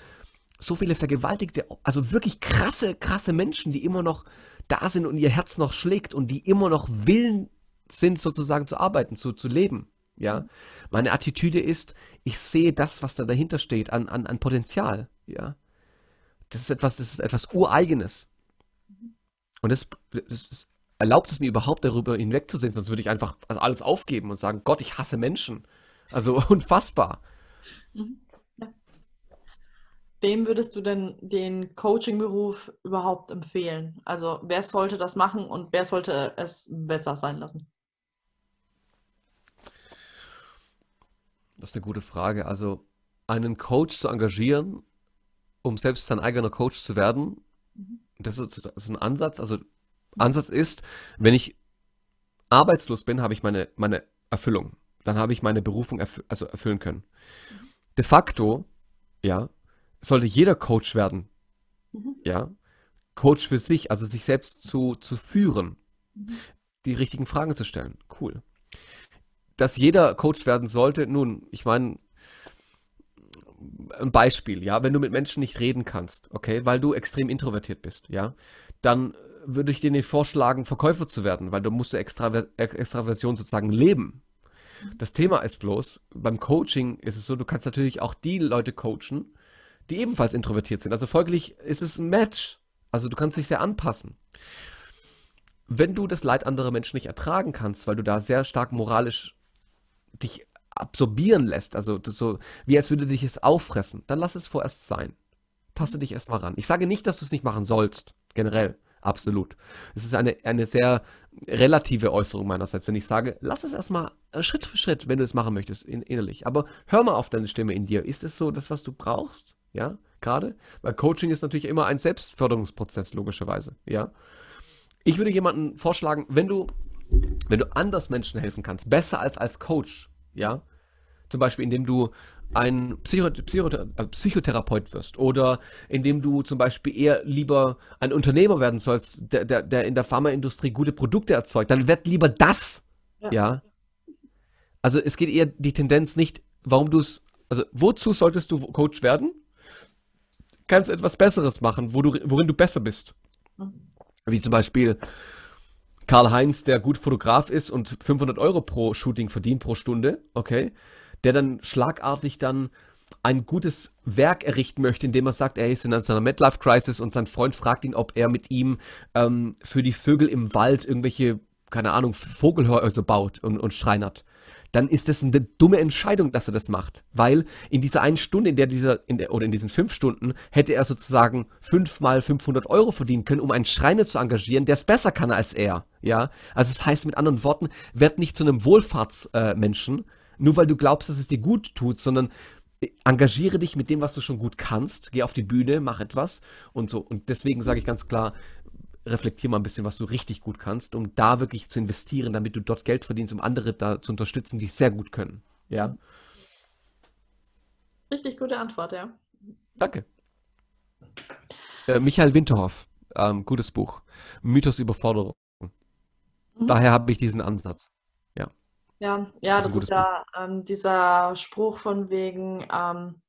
so viele vergewaltigte, also wirklich krasse, krasse Menschen, die immer noch da sind und ihr Herz noch schlägt und die immer noch Willen sind, sozusagen zu arbeiten, zu, zu leben. Ja, meine Attitüde ist, ich sehe das, was da dahinter steht, an, an, an Potenzial. Ja, das ist etwas, das ist etwas Ureigenes. Und das, das, das erlaubt es mir überhaupt darüber hinwegzusehen, sonst würde ich einfach alles aufgeben und sagen, Gott, ich hasse Menschen. Also [LAUGHS] unfassbar. Mhm. Wem würdest du denn den Coaching-Beruf überhaupt empfehlen? Also wer sollte das machen und wer sollte es besser sein lassen? Das ist eine gute Frage. Also einen Coach zu engagieren, um selbst sein eigener Coach zu werden, mhm. Das ist, das ist ein Ansatz. Also Ansatz ist, wenn ich arbeitslos bin, habe ich meine, meine Erfüllung. Dann habe ich meine Berufung erfü also erfüllen können. Mhm. De facto, ja, sollte jeder Coach werden. Mhm. Ja. Coach für sich, also sich selbst zu, zu führen. Mhm. die richtigen Fragen zu stellen. Cool. Dass jeder Coach werden sollte, nun, ich meine, ein Beispiel, ja, wenn du mit Menschen nicht reden kannst, okay, weil du extrem introvertiert bist, ja, dann würde ich dir nicht vorschlagen, Verkäufer zu werden, weil du musst Extraver Extraversion sozusagen leben. Das Thema ist bloß, beim Coaching ist es so, du kannst natürlich auch die Leute coachen, die ebenfalls introvertiert sind. Also folglich ist es ein Match. Also du kannst dich sehr anpassen. Wenn du das Leid anderer Menschen nicht ertragen kannst, weil du da sehr stark moralisch dich absorbieren lässt, also so wie als würde dich es auffressen, dann lass es vorerst sein. Taste dich erstmal ran. Ich sage nicht, dass du es nicht machen sollst, generell. Absolut. Es ist eine, eine sehr relative Äußerung meinerseits, wenn ich sage, lass es erstmal äh, Schritt für Schritt, wenn du es machen möchtest, in, innerlich. Aber hör mal auf deine Stimme in dir. Ist es so das, was du brauchst? Ja, gerade? Weil Coaching ist natürlich immer ein Selbstförderungsprozess, logischerweise. Ja. Ich würde jemanden vorschlagen, wenn du, wenn du anders Menschen helfen kannst, besser als als Coach, ja, zum Beispiel indem du ein Psycho Psycho äh, Psychotherapeut wirst oder indem du zum Beispiel eher lieber ein Unternehmer werden sollst, der, der, der in der Pharmaindustrie gute Produkte erzeugt, dann werd lieber das. Ja. ja. Also es geht eher die Tendenz nicht, warum du es, also wozu solltest du Coach werden? Kannst etwas Besseres machen, wo du, worin du besser bist. Mhm. Wie zum Beispiel Karl-Heinz, der gut Fotograf ist und 500 Euro pro Shooting verdient pro Stunde, okay? der dann schlagartig dann ein gutes Werk errichten möchte, indem er sagt, er ist in seiner Midlife-Crisis und sein Freund fragt ihn, ob er mit ihm ähm, für die Vögel im Wald irgendwelche, keine Ahnung, Vogelhäuser baut und, und schreinert. Dann ist das eine dumme Entscheidung, dass er das macht. Weil in dieser einen Stunde, in der dieser, in der, oder in diesen fünf Stunden, hätte er sozusagen fünfmal 500 Euro verdienen können, um einen Schreiner zu engagieren, der es besser kann als er. Ja. Also, es das heißt mit anderen Worten, werd nicht zu einem Wohlfahrtsmenschen, äh, nur weil du glaubst, dass es dir gut tut, sondern engagiere dich mit dem, was du schon gut kannst, geh auf die Bühne, mach etwas und so. Und deswegen sage ich ganz klar, reflektier mal ein bisschen, was du richtig gut kannst, um da wirklich zu investieren, damit du dort Geld verdienst, um andere da zu unterstützen, die es sehr gut können. Ja. Richtig gute Antwort, ja. Danke. Äh, Michael Winterhoff, ähm, gutes Buch. Mythos Überforderung. Mhm. Daher habe ich diesen Ansatz. Ja, ja, das, das ist ja ähm, dieser Spruch von wegen, ähm,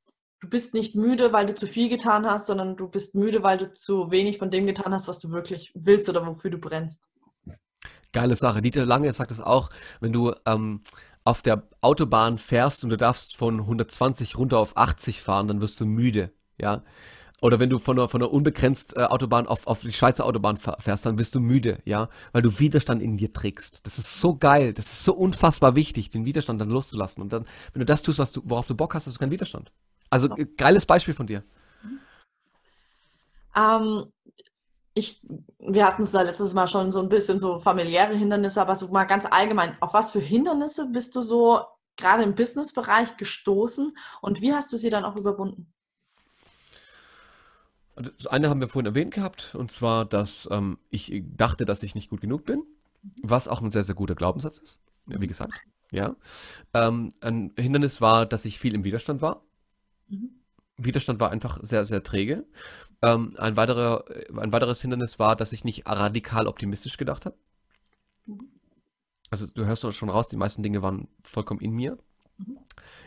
du bist nicht müde, weil du zu viel getan hast, sondern du bist müde, weil du zu wenig von dem getan hast, was du wirklich willst oder wofür du brennst. Geile Sache. Dieter Lange sagt es auch, wenn du ähm, auf der Autobahn fährst und du darfst von 120 runter auf 80 fahren, dann wirst du müde. Ja, oder wenn du von einer, von einer unbegrenzt äh, Autobahn auf, auf die Schweizer Autobahn fährst, dann bist du müde, ja, weil du Widerstand in dir trägst. Das ist so geil, das ist so unfassbar wichtig, den Widerstand dann loszulassen. Und dann, wenn du das tust, was du, worauf du Bock hast, hast du keinen Widerstand. Also ja. geiles Beispiel von dir. Ähm, ich, wir hatten es da letztes Mal schon so ein bisschen so familiäre Hindernisse, aber so mal ganz allgemein, auf was für Hindernisse bist du so gerade im Businessbereich gestoßen und wie hast du sie dann auch überwunden? Das eine haben wir vorhin erwähnt gehabt, und zwar, dass ähm, ich dachte, dass ich nicht gut genug bin, was auch ein sehr, sehr guter Glaubenssatz ist, wie gesagt. Ja. Ähm, ein Hindernis war, dass ich viel im Widerstand war. Mhm. Widerstand war einfach sehr, sehr träge. Ähm, ein, weiterer, ein weiteres Hindernis war, dass ich nicht radikal optimistisch gedacht habe. Mhm. Also du hörst schon raus, die meisten Dinge waren vollkommen in mir.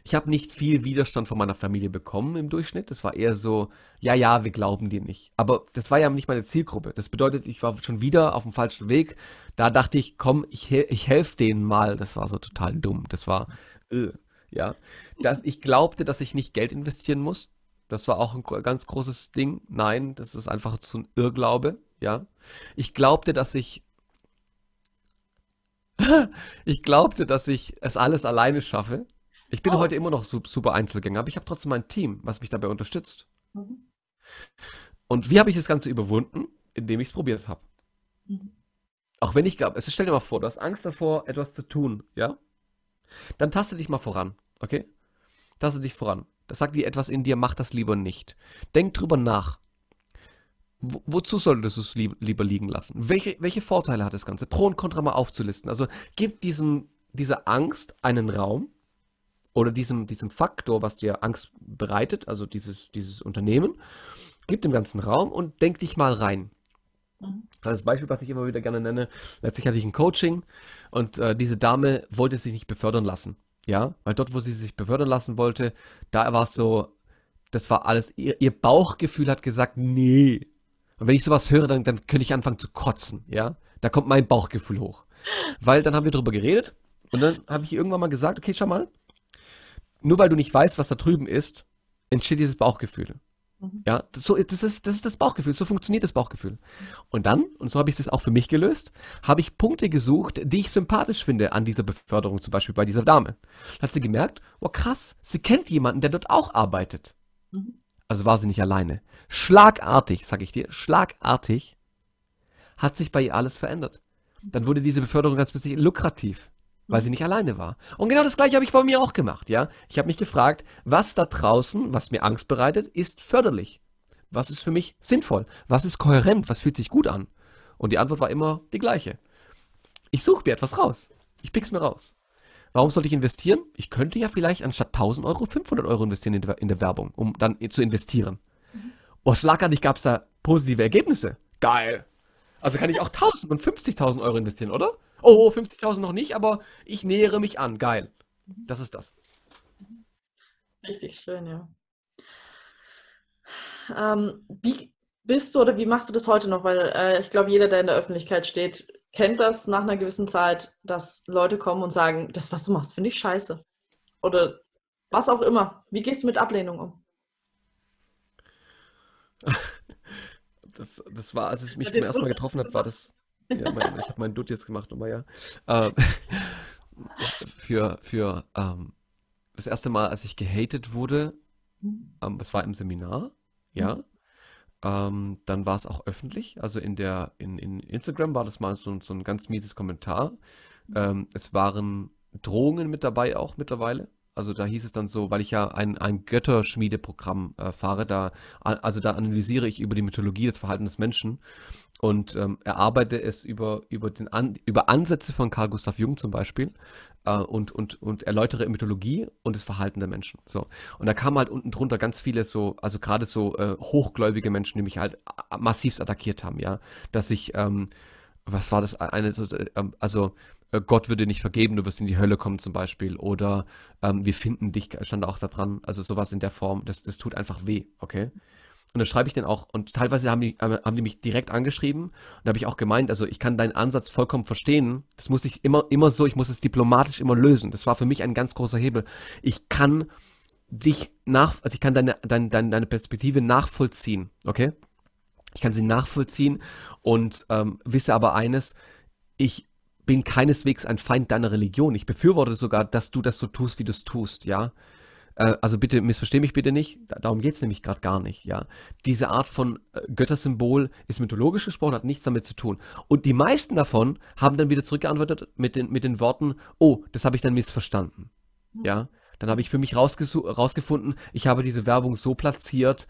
Ich habe nicht viel Widerstand von meiner Familie bekommen im Durchschnitt. Das war eher so, ja, ja, wir glauben dir nicht. Aber das war ja nicht meine Zielgruppe. Das bedeutet, ich war schon wieder auf dem falschen Weg. Da dachte ich, komm, ich, ich helfe denen mal. Das war so total dumm. Das war, äh, ja. Das, ich glaubte, dass ich nicht Geld investieren muss. Das war auch ein ganz großes Ding. Nein, das ist einfach so ein Irrglaube. Ja. Ich glaubte, dass ich [LAUGHS] ich glaubte, dass ich es alles alleine schaffe ich bin oh. heute immer noch super Einzelgänger, aber ich habe trotzdem mein Team, was mich dabei unterstützt. Mhm. Und wie habe ich das Ganze überwunden? Indem ich es probiert habe. Mhm. Auch wenn ich glaube, also stell dir mal vor, du hast Angst davor, etwas zu tun, ja? Dann taste dich mal voran, okay? Taste dich voran. Das sagt dir etwas in dir, mach das lieber nicht. Denk drüber nach. Wo, wozu solltest du es lieb, lieber liegen lassen? Welche, welche Vorteile hat das Ganze? Pro und Contra mal aufzulisten. Also gib diesem, dieser Angst einen Raum oder diesem, diesem Faktor, was dir Angst bereitet, also dieses, dieses Unternehmen, gib dem ganzen Raum und denk dich mal rein. Mhm. Kleines Beispiel, was ich immer wieder gerne nenne. Letztlich hatte ich ein Coaching und äh, diese Dame wollte sich nicht befördern lassen. Ja, weil dort, wo sie sich befördern lassen wollte, da war es so, das war alles, ihr, ihr, Bauchgefühl hat gesagt, nee. Und wenn ich sowas höre, dann, dann könnte ich anfangen zu kotzen, ja. Da kommt mein Bauchgefühl hoch. Weil dann haben wir darüber geredet und dann habe ich irgendwann mal gesagt, okay, schau mal, nur weil du nicht weißt, was da drüben ist, entsteht dieses Bauchgefühl. Mhm. Ja, das, so, das, ist, das ist das Bauchgefühl, so funktioniert das Bauchgefühl. Und dann, und so habe ich das auch für mich gelöst, habe ich Punkte gesucht, die ich sympathisch finde an dieser Beförderung, zum Beispiel bei dieser Dame. Hat sie gemerkt, oh krass, sie kennt jemanden, der dort auch arbeitet. Mhm. Also war sie nicht alleine. Schlagartig, sag ich dir, schlagartig hat sich bei ihr alles verändert. Dann wurde diese Beförderung ganz plötzlich lukrativ weil sie nicht alleine war. Und genau das gleiche habe ich bei mir auch gemacht, ja. Ich habe mich gefragt, was da draußen, was mir Angst bereitet, ist förderlich. Was ist für mich sinnvoll? Was ist kohärent? Was fühlt sich gut an? Und die Antwort war immer die gleiche. Ich suche mir etwas raus. Ich pick's mir raus. Warum sollte ich investieren? Ich könnte ja vielleicht anstatt 1000 Euro 500 Euro investieren in der, in der Werbung, um dann zu investieren. Mhm. Oh, schlagartig gab es da positive Ergebnisse. Geil. Also kann ich auch 1000 und 50.000 Euro investieren, oder? Oh, 50.000 noch nicht, aber ich nähere mich an. Geil. Das ist das. Richtig schön, ja. Ähm, wie bist du oder wie machst du das heute noch? Weil äh, ich glaube, jeder, der in der Öffentlichkeit steht, kennt das nach einer gewissen Zeit, dass Leute kommen und sagen, das, was du machst, finde ich scheiße. Oder was auch immer. Wie gehst du mit Ablehnung um? [LAUGHS] Das, das war, als es mich zum ersten Mal getroffen hat, war das, ja, mein, ich habe meinen Dutt jetzt gemacht, aber ja. Ähm, [LAUGHS] für für ähm, das erste Mal, als ich gehatet wurde, ähm, das war im Seminar, ja. Mhm. Ähm, dann war es auch öffentlich, also in der in, in Instagram war das mal so, so ein ganz mieses Kommentar. Ähm, es waren Drohungen mit dabei auch mittlerweile. Also da hieß es dann so, weil ich ja ein, ein Götterschmiedeprogramm äh, fahre, da, also da analysiere ich über die Mythologie des Verhaltens des Menschen und ähm, erarbeite es über, über, den An über Ansätze von Carl Gustav Jung zum Beispiel äh, und, und, und erläutere Mythologie und das Verhalten der Menschen. So. Und da kamen halt unten drunter ganz viele so, also gerade so äh, hochgläubige Menschen, die mich halt massivst attackiert haben, ja. Dass ich, ähm, was war das eine, äh, also äh, Gott würde nicht vergeben, du wirst in die Hölle kommen zum Beispiel. Oder ähm, wir finden dich, stand auch da dran. Also sowas in der Form, das, das tut einfach weh, okay? Und dann schreibe ich den auch, und teilweise haben die, äh, haben die mich direkt angeschrieben. Und da habe ich auch gemeint, also ich kann deinen Ansatz vollkommen verstehen. Das muss ich immer, immer so, ich muss es diplomatisch immer lösen. Das war für mich ein ganz großer Hebel. Ich kann dich nach, also ich kann deine, deine, deine, deine Perspektive nachvollziehen, okay? Ich kann sie nachvollziehen und ähm, wisse aber eines, ich bin keineswegs ein Feind deiner Religion. Ich befürworte sogar, dass du das so tust, wie du es tust, ja. Äh, also bitte, missversteh mich bitte nicht, darum geht es nämlich gerade gar nicht, ja. Diese Art von äh, Göttersymbol ist mythologisch gesprochen, hat nichts damit zu tun. Und die meisten davon haben dann wieder zurückgeantwortet mit den, mit den Worten, oh, das habe ich dann missverstanden, mhm. ja. Dann habe ich für mich rausgefunden, ich habe diese Werbung so platziert,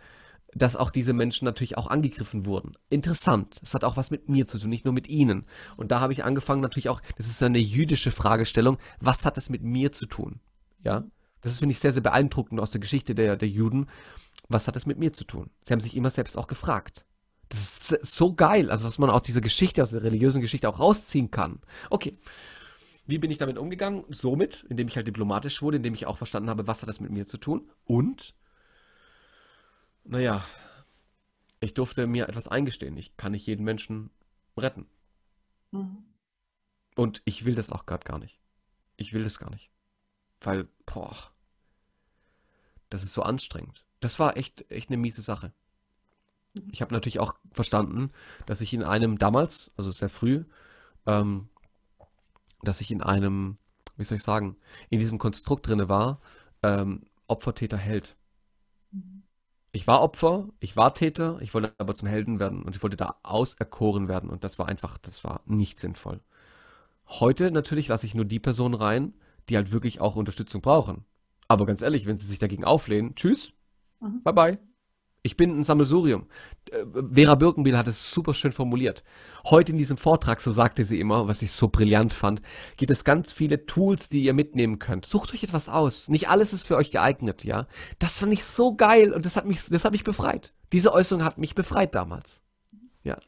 dass auch diese Menschen natürlich auch angegriffen wurden. Interessant. Das hat auch was mit mir zu tun, nicht nur mit ihnen. Und da habe ich angefangen natürlich auch, das ist eine jüdische Fragestellung, was hat das mit mir zu tun? Ja, das finde ich sehr, sehr beeindruckend aus der Geschichte der, der Juden. Was hat das mit mir zu tun? Sie haben sich immer selbst auch gefragt. Das ist so geil, also was man aus dieser Geschichte, aus der religiösen Geschichte auch rausziehen kann. Okay. Wie bin ich damit umgegangen? Somit, indem ich halt diplomatisch wurde, indem ich auch verstanden habe, was hat das mit mir zu tun? Und naja, ich durfte mir etwas eingestehen. Ich kann nicht jeden Menschen retten. Mhm. Und ich will das auch gerade gar nicht. Ich will das gar nicht. Weil, boah, das ist so anstrengend. Das war echt, echt eine miese Sache. Mhm. Ich habe natürlich auch verstanden, dass ich in einem damals, also sehr früh, ähm, dass ich in einem, wie soll ich sagen, in diesem Konstrukt drinne war, ähm, Opfer, Täter, Held. Ich war Opfer, ich war Täter, ich wollte aber zum Helden werden und ich wollte da auserkoren werden und das war einfach, das war nicht sinnvoll. Heute natürlich lasse ich nur die Personen rein, die halt wirklich auch Unterstützung brauchen. Aber ganz ehrlich, wenn sie sich dagegen auflehnen, tschüss, mhm. bye bye. Ich bin ein Sammelsurium. Äh, Vera Birkenbiel hat es super schön formuliert. Heute in diesem Vortrag, so sagte sie immer, was ich so brillant fand, gibt es ganz viele Tools, die ihr mitnehmen könnt. Sucht euch etwas aus. Nicht alles ist für euch geeignet, ja. Das fand ich so geil und das hat mich, das hat mich befreit. Diese Äußerung hat mich befreit damals. Ja.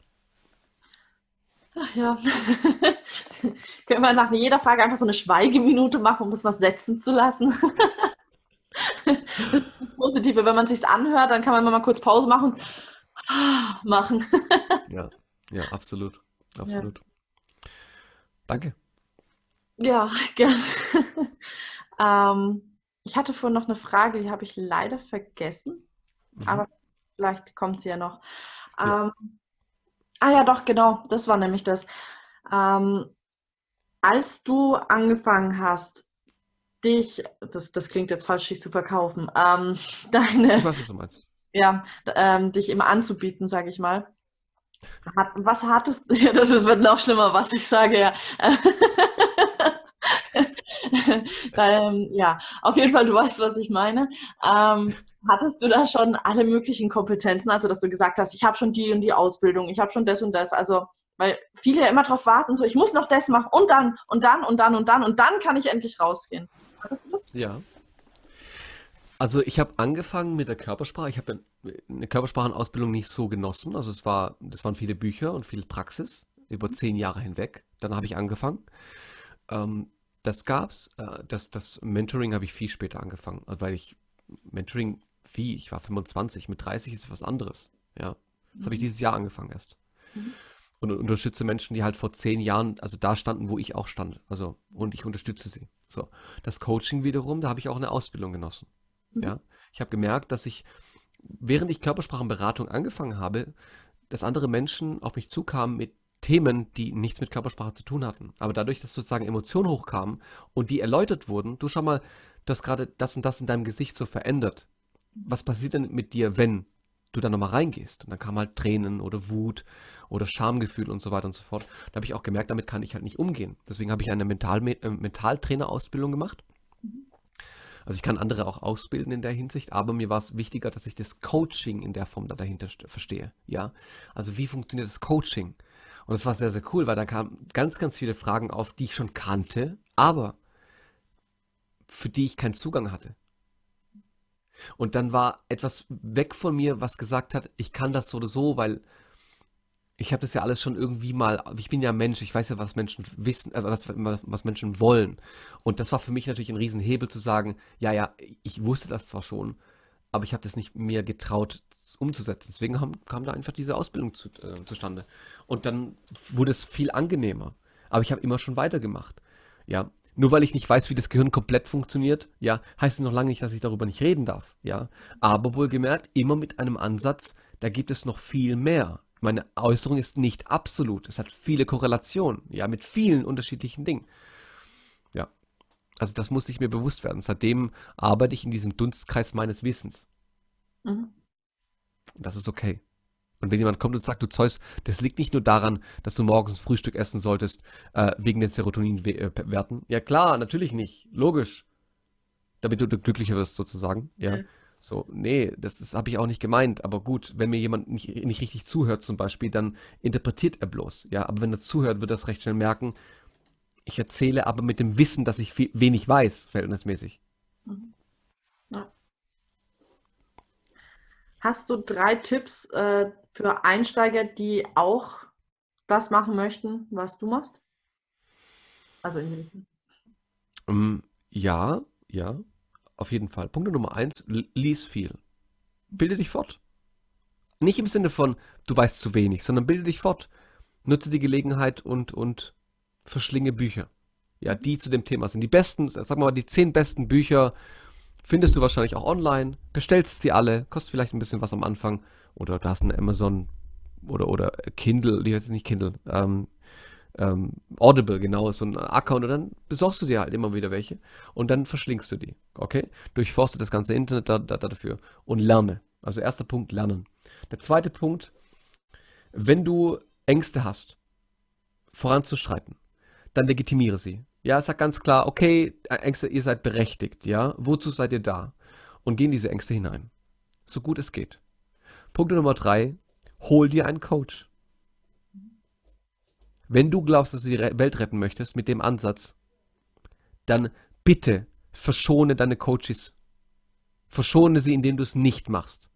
Ach ja. [LAUGHS] Können wir nach jeder Frage einfach so eine Schweigeminute machen, um das was setzen zu lassen? [LAUGHS] das ist das Positive. Wenn man es sich anhört, dann kann man mal kurz Pause machen machen. [LAUGHS] ja, ja, absolut. Absolut. Ja. Danke. Ja, [LAUGHS] gerne. ähm, ich hatte vorhin noch eine Frage, die habe ich leider vergessen. Mhm. Aber vielleicht kommt sie ja noch. Ja. Ähm, ah ja, doch, genau. Das war nämlich das. Ähm, als du angefangen hast, dich, das, das klingt jetzt falsch, dich zu verkaufen, ähm, [LAUGHS] deine. Ich weiß, was du meinst. Ja, ähm, dich immer anzubieten, sage ich mal. Hat, was hattest du? [LAUGHS] Ja, das ist, wird noch schlimmer, was ich sage, ja. [LAUGHS] ähm, ja, auf jeden Fall, du weißt, was ich meine. Ähm, hattest du da schon alle möglichen Kompetenzen, also dass du gesagt hast, ich habe schon die und die Ausbildung, ich habe schon das und das, also weil viele ja immer darauf warten, so ich muss noch das machen und dann und dann und dann und dann und dann kann ich endlich rausgehen. Ja. Also ich habe angefangen mit der Körpersprache. Ich habe eine Körpersprachenausbildung nicht so genossen. Also es war, das waren viele Bücher und viel Praxis über mhm. zehn Jahre hinweg. Dann habe ich angefangen. Ähm, das gab's. Äh, das, das Mentoring habe ich viel später angefangen, also weil ich Mentoring wie ich war 25, mit 30 ist was anderes. Ja, das habe ich mhm. dieses Jahr angefangen erst. Mhm. Und unterstütze Menschen, die halt vor zehn Jahren, also da standen, wo ich auch stand. Also und ich unterstütze sie. So, das Coaching wiederum, da habe ich auch eine Ausbildung genossen. Mhm. Ja, ich habe gemerkt, dass ich, während ich Körpersprachenberatung angefangen habe, dass andere Menschen auf mich zukamen mit Themen, die nichts mit Körpersprache zu tun hatten. Aber dadurch, dass sozusagen Emotionen hochkamen und die erläutert wurden, du schau mal, dass gerade das und das in deinem Gesicht so verändert. Was passiert denn mit dir, wenn du da nochmal reingehst? Und dann kam halt Tränen oder Wut oder Schamgefühl und so weiter und so fort. Da habe ich auch gemerkt, damit kann ich halt nicht umgehen. Deswegen habe ich eine Mental äh, Mentaltrainerausbildung gemacht also ich kann andere auch ausbilden in der Hinsicht, aber mir war es wichtiger, dass ich das Coaching in der Form da dahinter verstehe. Ja, also wie funktioniert das Coaching? Und das war sehr, sehr cool, weil da kamen ganz, ganz viele Fragen auf, die ich schon kannte, aber für die ich keinen Zugang hatte. Und dann war etwas weg von mir, was gesagt hat, ich kann das so oder so, weil ich habe das ja alles schon irgendwie mal, ich bin ja Mensch, ich weiß ja, was Menschen wissen, äh, was, was Menschen wollen. Und das war für mich natürlich ein Riesenhebel zu sagen, ja, ja, ich wusste das zwar schon, aber ich habe das nicht mehr getraut umzusetzen. Deswegen haben, kam da einfach diese Ausbildung zu, äh, zustande. Und dann wurde es viel angenehmer. Aber ich habe immer schon weitergemacht. Ja, nur weil ich nicht weiß, wie das Gehirn komplett funktioniert, ja, heißt es noch lange nicht, dass ich darüber nicht reden darf, ja. Aber wohlgemerkt, immer mit einem Ansatz, da gibt es noch viel mehr meine Äußerung ist nicht absolut. Es hat viele Korrelationen, ja, mit vielen unterschiedlichen Dingen. Ja. Also das muss ich mir bewusst werden. Seitdem arbeite ich in diesem Dunstkreis meines Wissens. Mhm. Und das ist okay. Und wenn jemand kommt und sagt, du Zeus, das liegt nicht nur daran, dass du morgens Frühstück essen solltest, äh, wegen den Serotoninwerten. Ja klar, natürlich nicht. Logisch. Damit du glücklicher wirst, sozusagen. Ja. Mhm. So, nee, das, das habe ich auch nicht gemeint. Aber gut, wenn mir jemand nicht, nicht richtig zuhört zum Beispiel, dann interpretiert er bloß. Ja, aber wenn er zuhört, wird er es recht schnell merken. Ich erzähle aber mit dem Wissen, dass ich viel, wenig weiß, verhältnismäßig. Mhm. Ja. Hast du drei Tipps äh, für Einsteiger, die auch das machen möchten, was du machst? Also in. Um, ja, ja. Auf jeden Fall. Punkt Nummer eins, lies viel. Bilde dich fort. Nicht im Sinne von, du weißt zu wenig, sondern bilde dich fort. Nutze die Gelegenheit und, und verschlinge Bücher. Ja, die zu dem Thema sind. Die besten, sag mal, die zehn besten Bücher findest du wahrscheinlich auch online. Bestellst sie alle, kostet vielleicht ein bisschen was am Anfang. Oder du hast eine Amazon oder, oder Kindle, die heißt nicht Kindle, ähm, ähm, Audible, genau, so ein Account und dann besorgst du dir halt immer wieder welche und dann verschlingst du die, okay? Durchforste das ganze Internet da, da, dafür und lerne. Also erster Punkt, lernen. Der zweite Punkt, wenn du Ängste hast, voranzuschreiten, dann legitimiere sie. Ja, sag ganz klar, okay, Ängste, ihr seid berechtigt, ja? Wozu seid ihr da? Und geh in diese Ängste hinein. So gut es geht. Punkt Nummer drei, hol dir einen Coach. Wenn du glaubst, dass du die Welt retten möchtest mit dem Ansatz, dann bitte verschone deine Coaches. Verschone sie, indem du es nicht machst.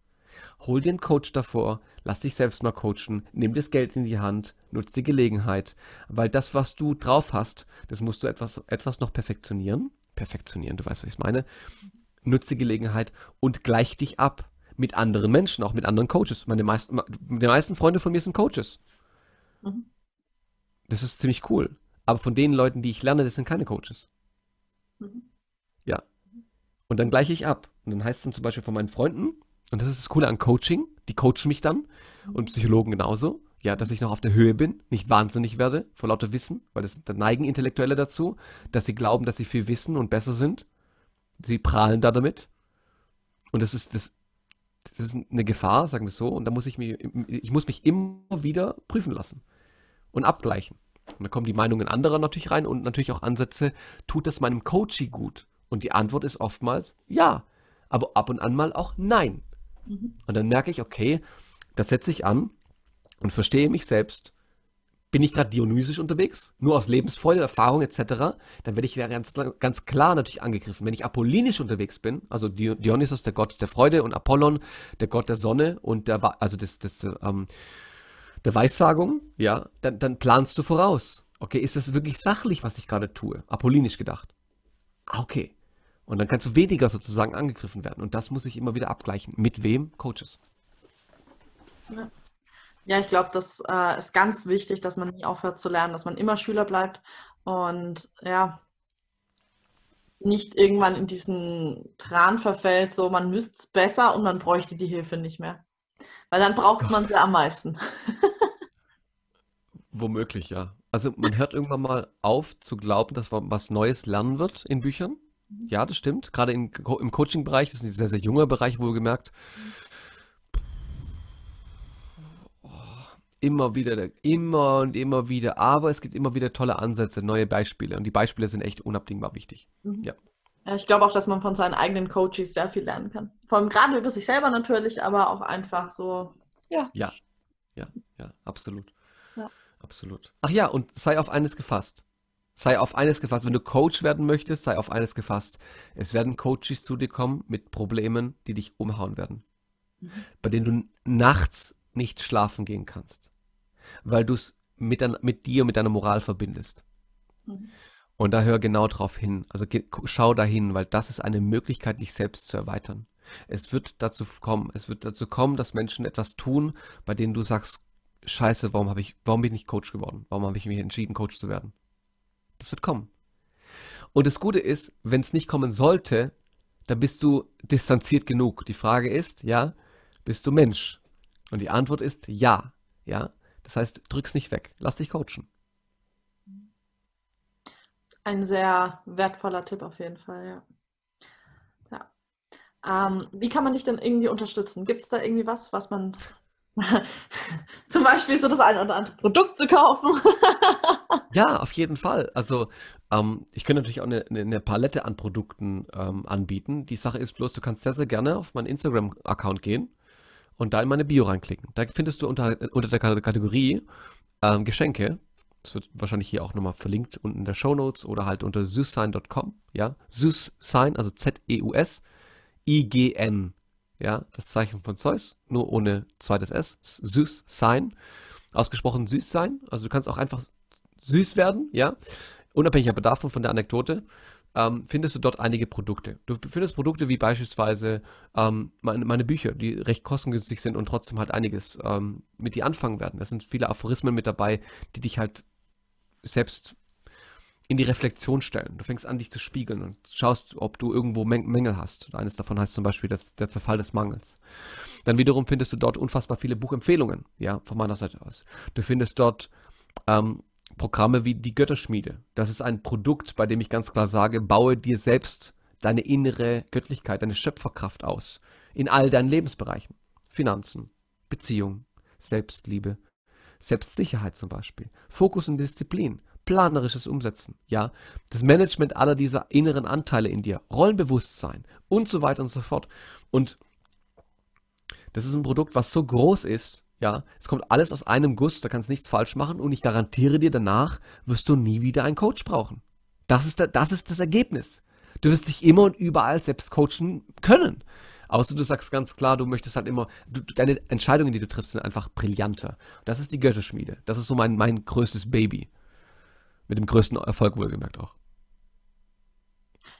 Hol dir einen Coach davor, lass dich selbst mal coachen, nimm das Geld in die Hand, nutz die Gelegenheit, weil das, was du drauf hast, das musst du etwas, etwas noch perfektionieren. Perfektionieren, du weißt, was ich meine. Nutz die Gelegenheit und gleich dich ab mit anderen Menschen, auch mit anderen Coaches. Meine meisten, die meisten Freunde von mir sind Coaches. Mhm. Das ist ziemlich cool. Aber von den Leuten, die ich lerne, das sind keine Coaches. Mhm. Ja. Und dann gleiche ich ab. Und dann heißt es dann zum Beispiel von meinen Freunden, und das ist das Coole an Coaching, die coachen mich dann und Psychologen genauso, ja, dass ich noch auf der Höhe bin, nicht wahnsinnig werde vor lauter Wissen, weil das da neigen Intellektuelle dazu, dass sie glauben, dass sie viel wissen und besser sind. Sie prahlen da damit. Und das ist das, das ist eine Gefahr, sagen wir so, und da muss ich mich, ich muss mich immer wieder prüfen lassen und abgleichen. Und da kommen die Meinungen anderer natürlich rein und natürlich auch Ansätze, tut das meinem Coachie gut? Und die Antwort ist oftmals ja, aber ab und an mal auch nein. Mhm. Und dann merke ich, okay, das setze ich an und verstehe mich selbst. Bin ich gerade dionysisch unterwegs, nur aus Lebensfreude, Erfahrung etc., dann werde ich ganz, ganz klar natürlich angegriffen. Wenn ich apollinisch unterwegs bin, also Dionysos, der Gott der Freude, und Apollon, der Gott der Sonne und der, also des, des, ähm, der Weissagung, ja, dann, dann planst du voraus. Okay, ist das wirklich sachlich, was ich gerade tue? Apollinisch gedacht. Ah, okay. Und dann kannst du weniger sozusagen angegriffen werden. Und das muss ich immer wieder abgleichen. Mit wem? Coaches. Ja, ja ich glaube, das äh, ist ganz wichtig, dass man nie aufhört zu lernen, dass man immer Schüler bleibt und ja, nicht irgendwann in diesen Tran verfällt, so man wüsste es besser und man bräuchte die Hilfe nicht mehr. Weil dann braucht man sie am meisten. [LAUGHS] Womöglich, ja. Also man hört irgendwann mal auf zu glauben, dass man was Neues lernen wird in Büchern. Ja, das stimmt. Gerade im, im Coaching-Bereich, das ist ein sehr, sehr junger Bereich, wohlgemerkt. Oh, immer wieder, immer und immer wieder. Aber es gibt immer wieder tolle Ansätze, neue Beispiele. Und die Beispiele sind echt unabdingbar wichtig. Mhm. Ja. ja. Ich glaube auch, dass man von seinen eigenen Coaches sehr viel lernen kann. Vor allem gerade über sich selber natürlich, aber auch einfach so, ja. Ja, ja, ja, absolut. Ja. Absolut. Ach ja, und sei auf eines gefasst. Sei auf eines gefasst. Wenn du Coach werden möchtest, sei auf eines gefasst. Es werden Coaches zu dir kommen mit Problemen, die dich umhauen werden. Mhm. Bei denen du nachts nicht schlafen gehen kannst. Weil du es mit, mit dir, mit deiner Moral verbindest. Mhm. Und da hör genau drauf hin. Also schau dahin, weil das ist eine Möglichkeit, dich selbst zu erweitern. Es wird dazu kommen, es wird dazu kommen, dass Menschen etwas tun, bei denen du sagst, Scheiße, warum habe ich, warum bin ich nicht Coach geworden? Warum habe ich mich entschieden, Coach zu werden? Das wird kommen. Und das Gute ist, wenn es nicht kommen sollte, dann bist du distanziert genug. Die Frage ist, ja, bist du Mensch? Und die Antwort ist ja, ja. Das heißt, drück's nicht weg, lass dich coachen. Ein sehr wertvoller Tipp auf jeden Fall, ja. ja. Ähm, wie kann man dich denn irgendwie unterstützen? Gibt es da irgendwie was, was man [LAUGHS] Zum Beispiel so das eine oder andere Produkt zu kaufen. [LAUGHS] ja, auf jeden Fall. Also ähm, ich könnte natürlich auch eine, eine Palette an Produkten ähm, anbieten. Die Sache ist bloß, du kannst sehr, sehr gerne auf meinen Instagram-Account gehen und da in meine Bio reinklicken. Da findest du unter, unter der Kategorie ähm, Geschenke, das wird wahrscheinlich hier auch nochmal verlinkt unten in der Show Notes oder halt unter süßsein.com, ja, süßsein, also Z-E-U-S, I-G-N ja, das Zeichen von Zeus, nur ohne zweites S, süß sein, ausgesprochen süß sein, also du kannst auch einfach süß werden, ja, unabhängig aber davon von der Anekdote, ähm, findest du dort einige Produkte. Du findest Produkte wie beispielsweise ähm, meine, meine, Bücher, die recht kostengünstig sind und trotzdem halt einiges ähm, mit dir anfangen werden. Da sind viele Aphorismen mit dabei, die dich halt selbst in die Reflexion stellen. Du fängst an, dich zu spiegeln und schaust, ob du irgendwo Mängel hast. Eines davon heißt zum Beispiel das, der Zerfall des Mangels. Dann wiederum findest du dort unfassbar viele Buchempfehlungen, ja, von meiner Seite aus. Du findest dort ähm, Programme wie die Götterschmiede. Das ist ein Produkt, bei dem ich ganz klar sage, baue dir selbst deine innere Göttlichkeit, deine Schöpferkraft aus. In all deinen Lebensbereichen. Finanzen, Beziehung, Selbstliebe, Selbstsicherheit zum Beispiel. Fokus und Disziplin planerisches Umsetzen, ja, das Management aller dieser inneren Anteile in dir, Rollenbewusstsein und so weiter und so fort. Und das ist ein Produkt, was so groß ist, ja, es kommt alles aus einem Guss, da kannst du nichts falsch machen und ich garantiere dir, danach wirst du nie wieder einen Coach brauchen. Das ist, der, das ist das Ergebnis. Du wirst dich immer und überall selbst coachen können. Außer du sagst ganz klar, du möchtest halt immer, du, deine Entscheidungen, die du triffst, sind einfach brillanter. Das ist die Götterschmiede. Das ist so mein, mein größtes Baby. Mit dem größten Erfolg wohlgemerkt auch.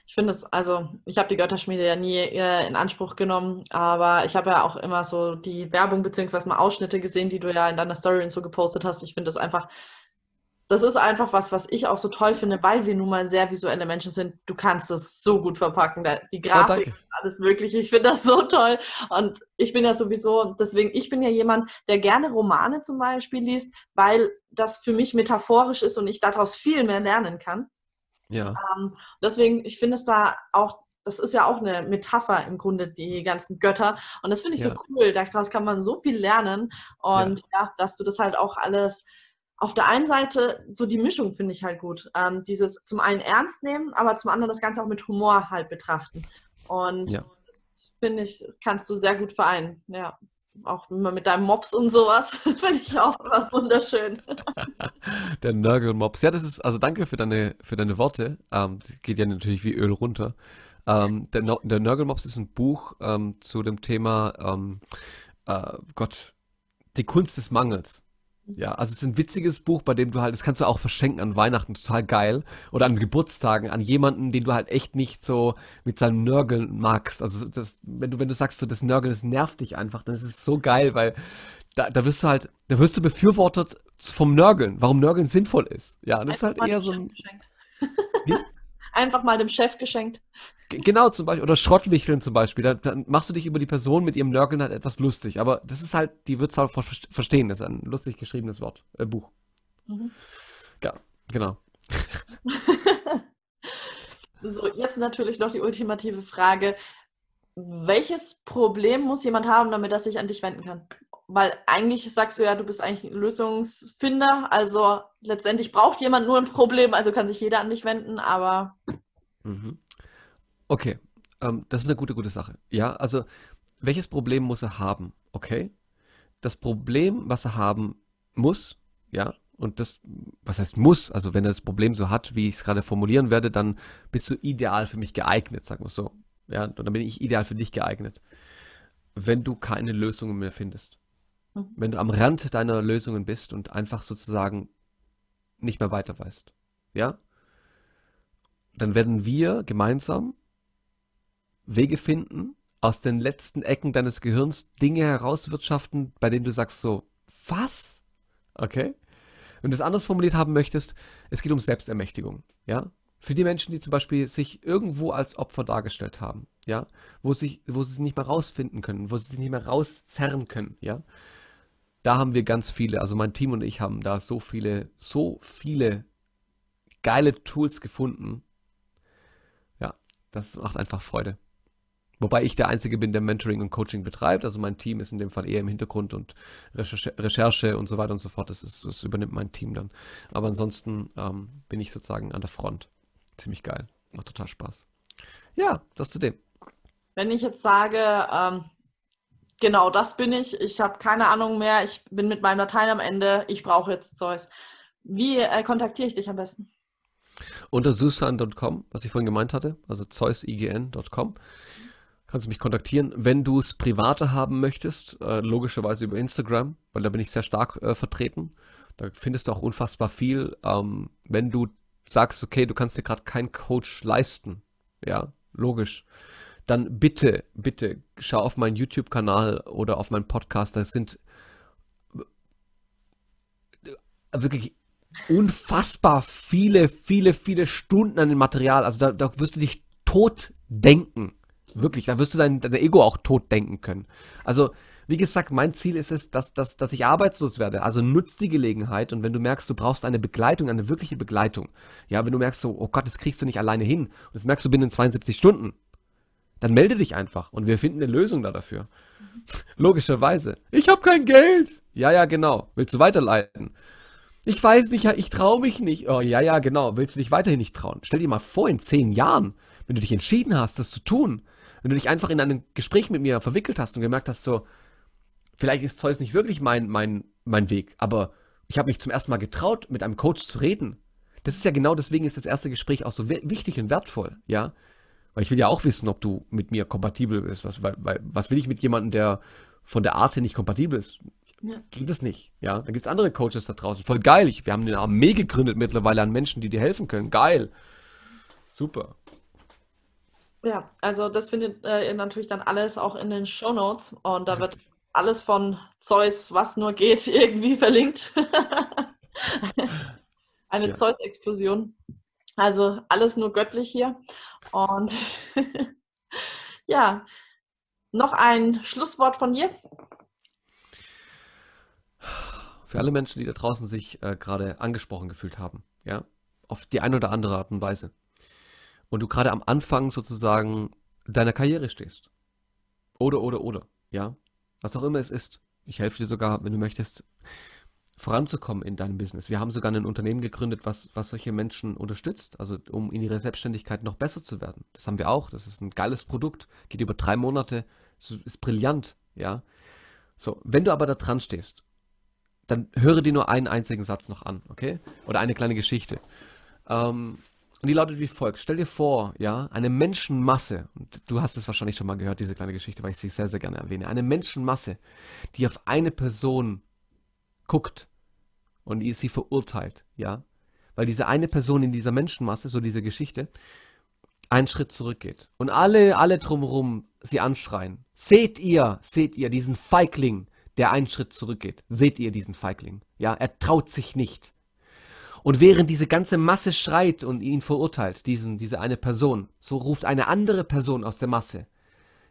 Ich finde es, also ich habe die Götterschmiede ja nie äh, in Anspruch genommen, aber ich habe ja auch immer so die Werbung beziehungsweise mal Ausschnitte gesehen, die du ja in deiner Story und so gepostet hast. Ich finde das einfach, das ist einfach was, was ich auch so toll finde, weil wir nun mal sehr visuelle Menschen sind. Du kannst das so gut verpacken, die Grafik, oh, alles Mögliche. Ich finde das so toll. Und ich bin ja sowieso, deswegen, ich bin ja jemand, der gerne Romane zum Beispiel liest, weil das für mich metaphorisch ist und ich daraus viel mehr lernen kann. Ja. Ähm, deswegen, ich finde es da auch, das ist ja auch eine Metapher im Grunde, die ganzen Götter. Und das finde ich ja. so cool. Daraus kann man so viel lernen. Und ja. ja. dass du das halt auch alles auf der einen Seite, so die Mischung finde ich halt gut. Ähm, dieses zum einen ernst nehmen, aber zum anderen das Ganze auch mit Humor halt betrachten. Und ja. das finde ich, kannst du sehr gut vereinen. Ja auch immer mit deinem Mops und sowas, [LAUGHS] finde ich auch was wunderschön. [LAUGHS] Der Nörgel-Mops. Ja, das ist, also danke für deine, für deine Worte. Ähm, geht ja natürlich wie Öl runter. Ähm, der, der Nörgel-Mops ist ein Buch ähm, zu dem Thema, ähm, äh, Gott, die Kunst des Mangels. Ja, also es ist ein witziges Buch, bei dem du halt, das kannst du auch verschenken an Weihnachten, total geil. Oder an Geburtstagen, an jemanden, den du halt echt nicht so mit seinem Nörgeln magst. Also das, wenn du, wenn du sagst, so das Nörgeln, das nervt dich einfach, dann ist es so geil, weil da, da wirst du halt, da wirst du befürwortet vom Nörgeln, warum Nörgeln sinnvoll ist. Ja, das einfach ist halt eher so ein. [LAUGHS] Einfach mal dem Chef geschenkt. Genau, zum Beispiel, oder Schrottwichteln zum Beispiel. Da, dann machst du dich über die Person mit ihrem Nörgeln halt etwas lustig. Aber das ist halt, die wird es halt verstehen. Das ist ein lustig geschriebenes Wort, äh, Buch. Mhm. Ja, genau. [LAUGHS] so, jetzt natürlich noch die ultimative Frage. Welches Problem muss jemand haben, damit er sich an dich wenden kann? Weil eigentlich sagst du ja, du bist eigentlich ein Lösungsfinder. Also letztendlich braucht jemand nur ein Problem, also kann sich jeder an dich wenden, aber. Mhm. Okay, ähm, das ist eine gute, gute Sache. Ja, also welches Problem muss er haben? Okay, das Problem, was er haben muss, ja, und das, was heißt muss, also wenn er das Problem so hat, wie ich es gerade formulieren werde, dann bist du ideal für mich geeignet, sagen wir so. Ja, dann bin ich ideal für dich geeignet. Wenn du keine Lösungen mehr findest. Mhm. Wenn du am Rand deiner Lösungen bist und einfach sozusagen nicht mehr weiter weißt. Ja? Dann werden wir gemeinsam Wege finden, aus den letzten Ecken deines Gehirns Dinge herauswirtschaften, bei denen du sagst so, was? Okay? Wenn du es anders formuliert haben möchtest, es geht um Selbstermächtigung, ja? Für die Menschen, die zum Beispiel sich irgendwo als Opfer dargestellt haben, ja, wo, sich, wo sie sich nicht mehr rausfinden können, wo sie sich nicht mehr rauszerren können, ja, da haben wir ganz viele, also mein Team und ich haben da so viele, so viele geile Tools gefunden. Ja, das macht einfach Freude. Wobei ich der Einzige bin, der Mentoring und Coaching betreibt. Also mein Team ist in dem Fall eher im Hintergrund und Recherche, Recherche und so weiter und so fort. Das, ist, das übernimmt mein Team dann. Aber ansonsten ähm, bin ich sozusagen an der Front. Ziemlich geil. Macht total Spaß. Ja, das zu dem. Wenn ich jetzt sage, ähm, genau das bin ich, ich habe keine Ahnung mehr, ich bin mit meinem Dateien am Ende, ich brauche jetzt Zeus. Wie äh, kontaktiere ich dich am besten? Unter susan.com, was ich vorhin gemeint hatte, also zeusign.com kannst du mich kontaktieren. Wenn du es privater haben möchtest, äh, logischerweise über Instagram, weil da bin ich sehr stark äh, vertreten. Da findest du auch unfassbar viel. Ähm, wenn du sagst, okay, du kannst dir gerade keinen Coach leisten, ja, logisch, dann bitte, bitte schau auf meinen YouTube-Kanal oder auf meinen Podcast. Das sind äh, wirklich unfassbar viele, viele, viele Stunden an dem Material. Also da, da wirst du dich tot denken. Wirklich, da wirst du dein, dein Ego auch tot denken können. Also, wie gesagt, mein Ziel ist es, dass, dass, dass ich arbeitslos werde. Also nutz die Gelegenheit und wenn du merkst, du brauchst eine Begleitung, eine wirkliche Begleitung, ja, wenn du merkst so, oh Gott, das kriegst du nicht alleine hin und das merkst du binnen 72 Stunden, dann melde dich einfach und wir finden eine Lösung da dafür. [LAUGHS] Logischerweise. Ich habe kein Geld. Ja, ja, genau. Willst du weiterleiten? Ich weiß nicht, ich traue mich nicht. Oh, ja, ja, genau. Willst du dich weiterhin nicht trauen? Stell dir mal vor, in zehn Jahren, wenn du dich entschieden hast, das zu tun, wenn du dich einfach in ein Gespräch mit mir verwickelt hast und gemerkt hast, so, vielleicht ist Zeus nicht wirklich mein, mein, mein Weg, aber ich habe mich zum ersten Mal getraut, mit einem Coach zu reden. Das ist ja genau deswegen ist das erste Gespräch auch so wichtig und wertvoll, ja. Weil ich will ja auch wissen, ob du mit mir kompatibel bist. Was, weil, weil, was will ich mit jemandem, der von der Art her nicht kompatibel ist? Ja. Geht es nicht. Ja, da gibt es andere Coaches da draußen. Voll geil. Ich, wir haben eine Armee gegründet mittlerweile an Menschen, die dir helfen können. Geil. Super. Ja, also das findet äh, ihr natürlich dann alles auch in den Show Notes und da wird alles von Zeus, was nur geht, [LAUGHS] irgendwie verlinkt. [LAUGHS] Eine ja. Zeus-Explosion. Also alles nur göttlich hier. Und [LAUGHS] ja, noch ein Schlusswort von dir. Für alle Menschen, die da draußen sich äh, gerade angesprochen gefühlt haben, ja, auf die eine oder andere Art und Weise. Und du gerade am Anfang sozusagen deiner Karriere stehst. Oder, oder, oder, ja. Was auch immer es ist. Ich helfe dir sogar, wenn du möchtest, voranzukommen in deinem Business. Wir haben sogar ein Unternehmen gegründet, was, was solche Menschen unterstützt, also um in ihrer Selbstständigkeit noch besser zu werden. Das haben wir auch. Das ist ein geiles Produkt, geht über drei Monate, ist brillant, ja. So, wenn du aber da dran stehst, dann höre dir nur einen einzigen Satz noch an, okay? Oder eine kleine Geschichte. Ähm, und die lautet wie folgt. Stell dir vor, ja, eine Menschenmasse, und du hast es wahrscheinlich schon mal gehört, diese kleine Geschichte, weil ich sie sehr, sehr gerne erwähne. Eine Menschenmasse, die auf eine Person guckt und sie verurteilt, ja. Weil diese eine Person in dieser Menschenmasse, so diese Geschichte, einen Schritt zurückgeht. Und alle, alle drumherum sie anschreien. Seht ihr, seht ihr diesen Feigling, der einen Schritt zurückgeht. Seht ihr diesen Feigling? Ja, er traut sich nicht. Und während diese ganze Masse schreit und ihn verurteilt, diesen, diese eine Person, so ruft eine andere Person aus der Masse.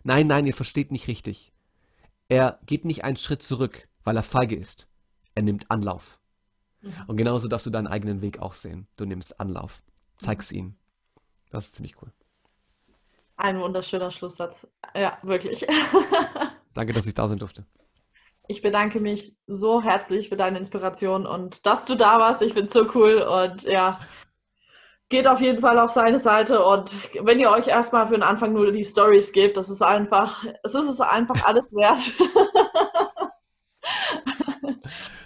Nein, nein, ihr versteht nicht richtig. Er geht nicht einen Schritt zurück, weil er feige ist. Er nimmt Anlauf. Mhm. Und genauso darfst du deinen eigenen Weg auch sehen. Du nimmst Anlauf. Zeig's mhm. ihnen. Das ist ziemlich cool. Ein wunderschöner Schlusssatz. Ja, wirklich. [LAUGHS] Danke, dass ich da sein durfte. Ich bedanke mich so herzlich für deine Inspiration und dass du da warst. Ich finde es so cool und ja, geht auf jeden Fall auf seine Seite und wenn ihr euch erstmal für den Anfang nur die Stories gebt, das ist einfach, es ist es einfach alles wert. [LAUGHS]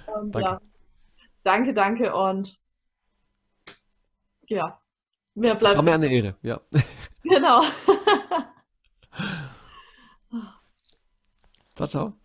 und, danke. Ja, danke, danke und ja, mir bleibt. Es war mir eine Ehre, ja. [LAUGHS] Genau. [LAUGHS] ciao, ciao.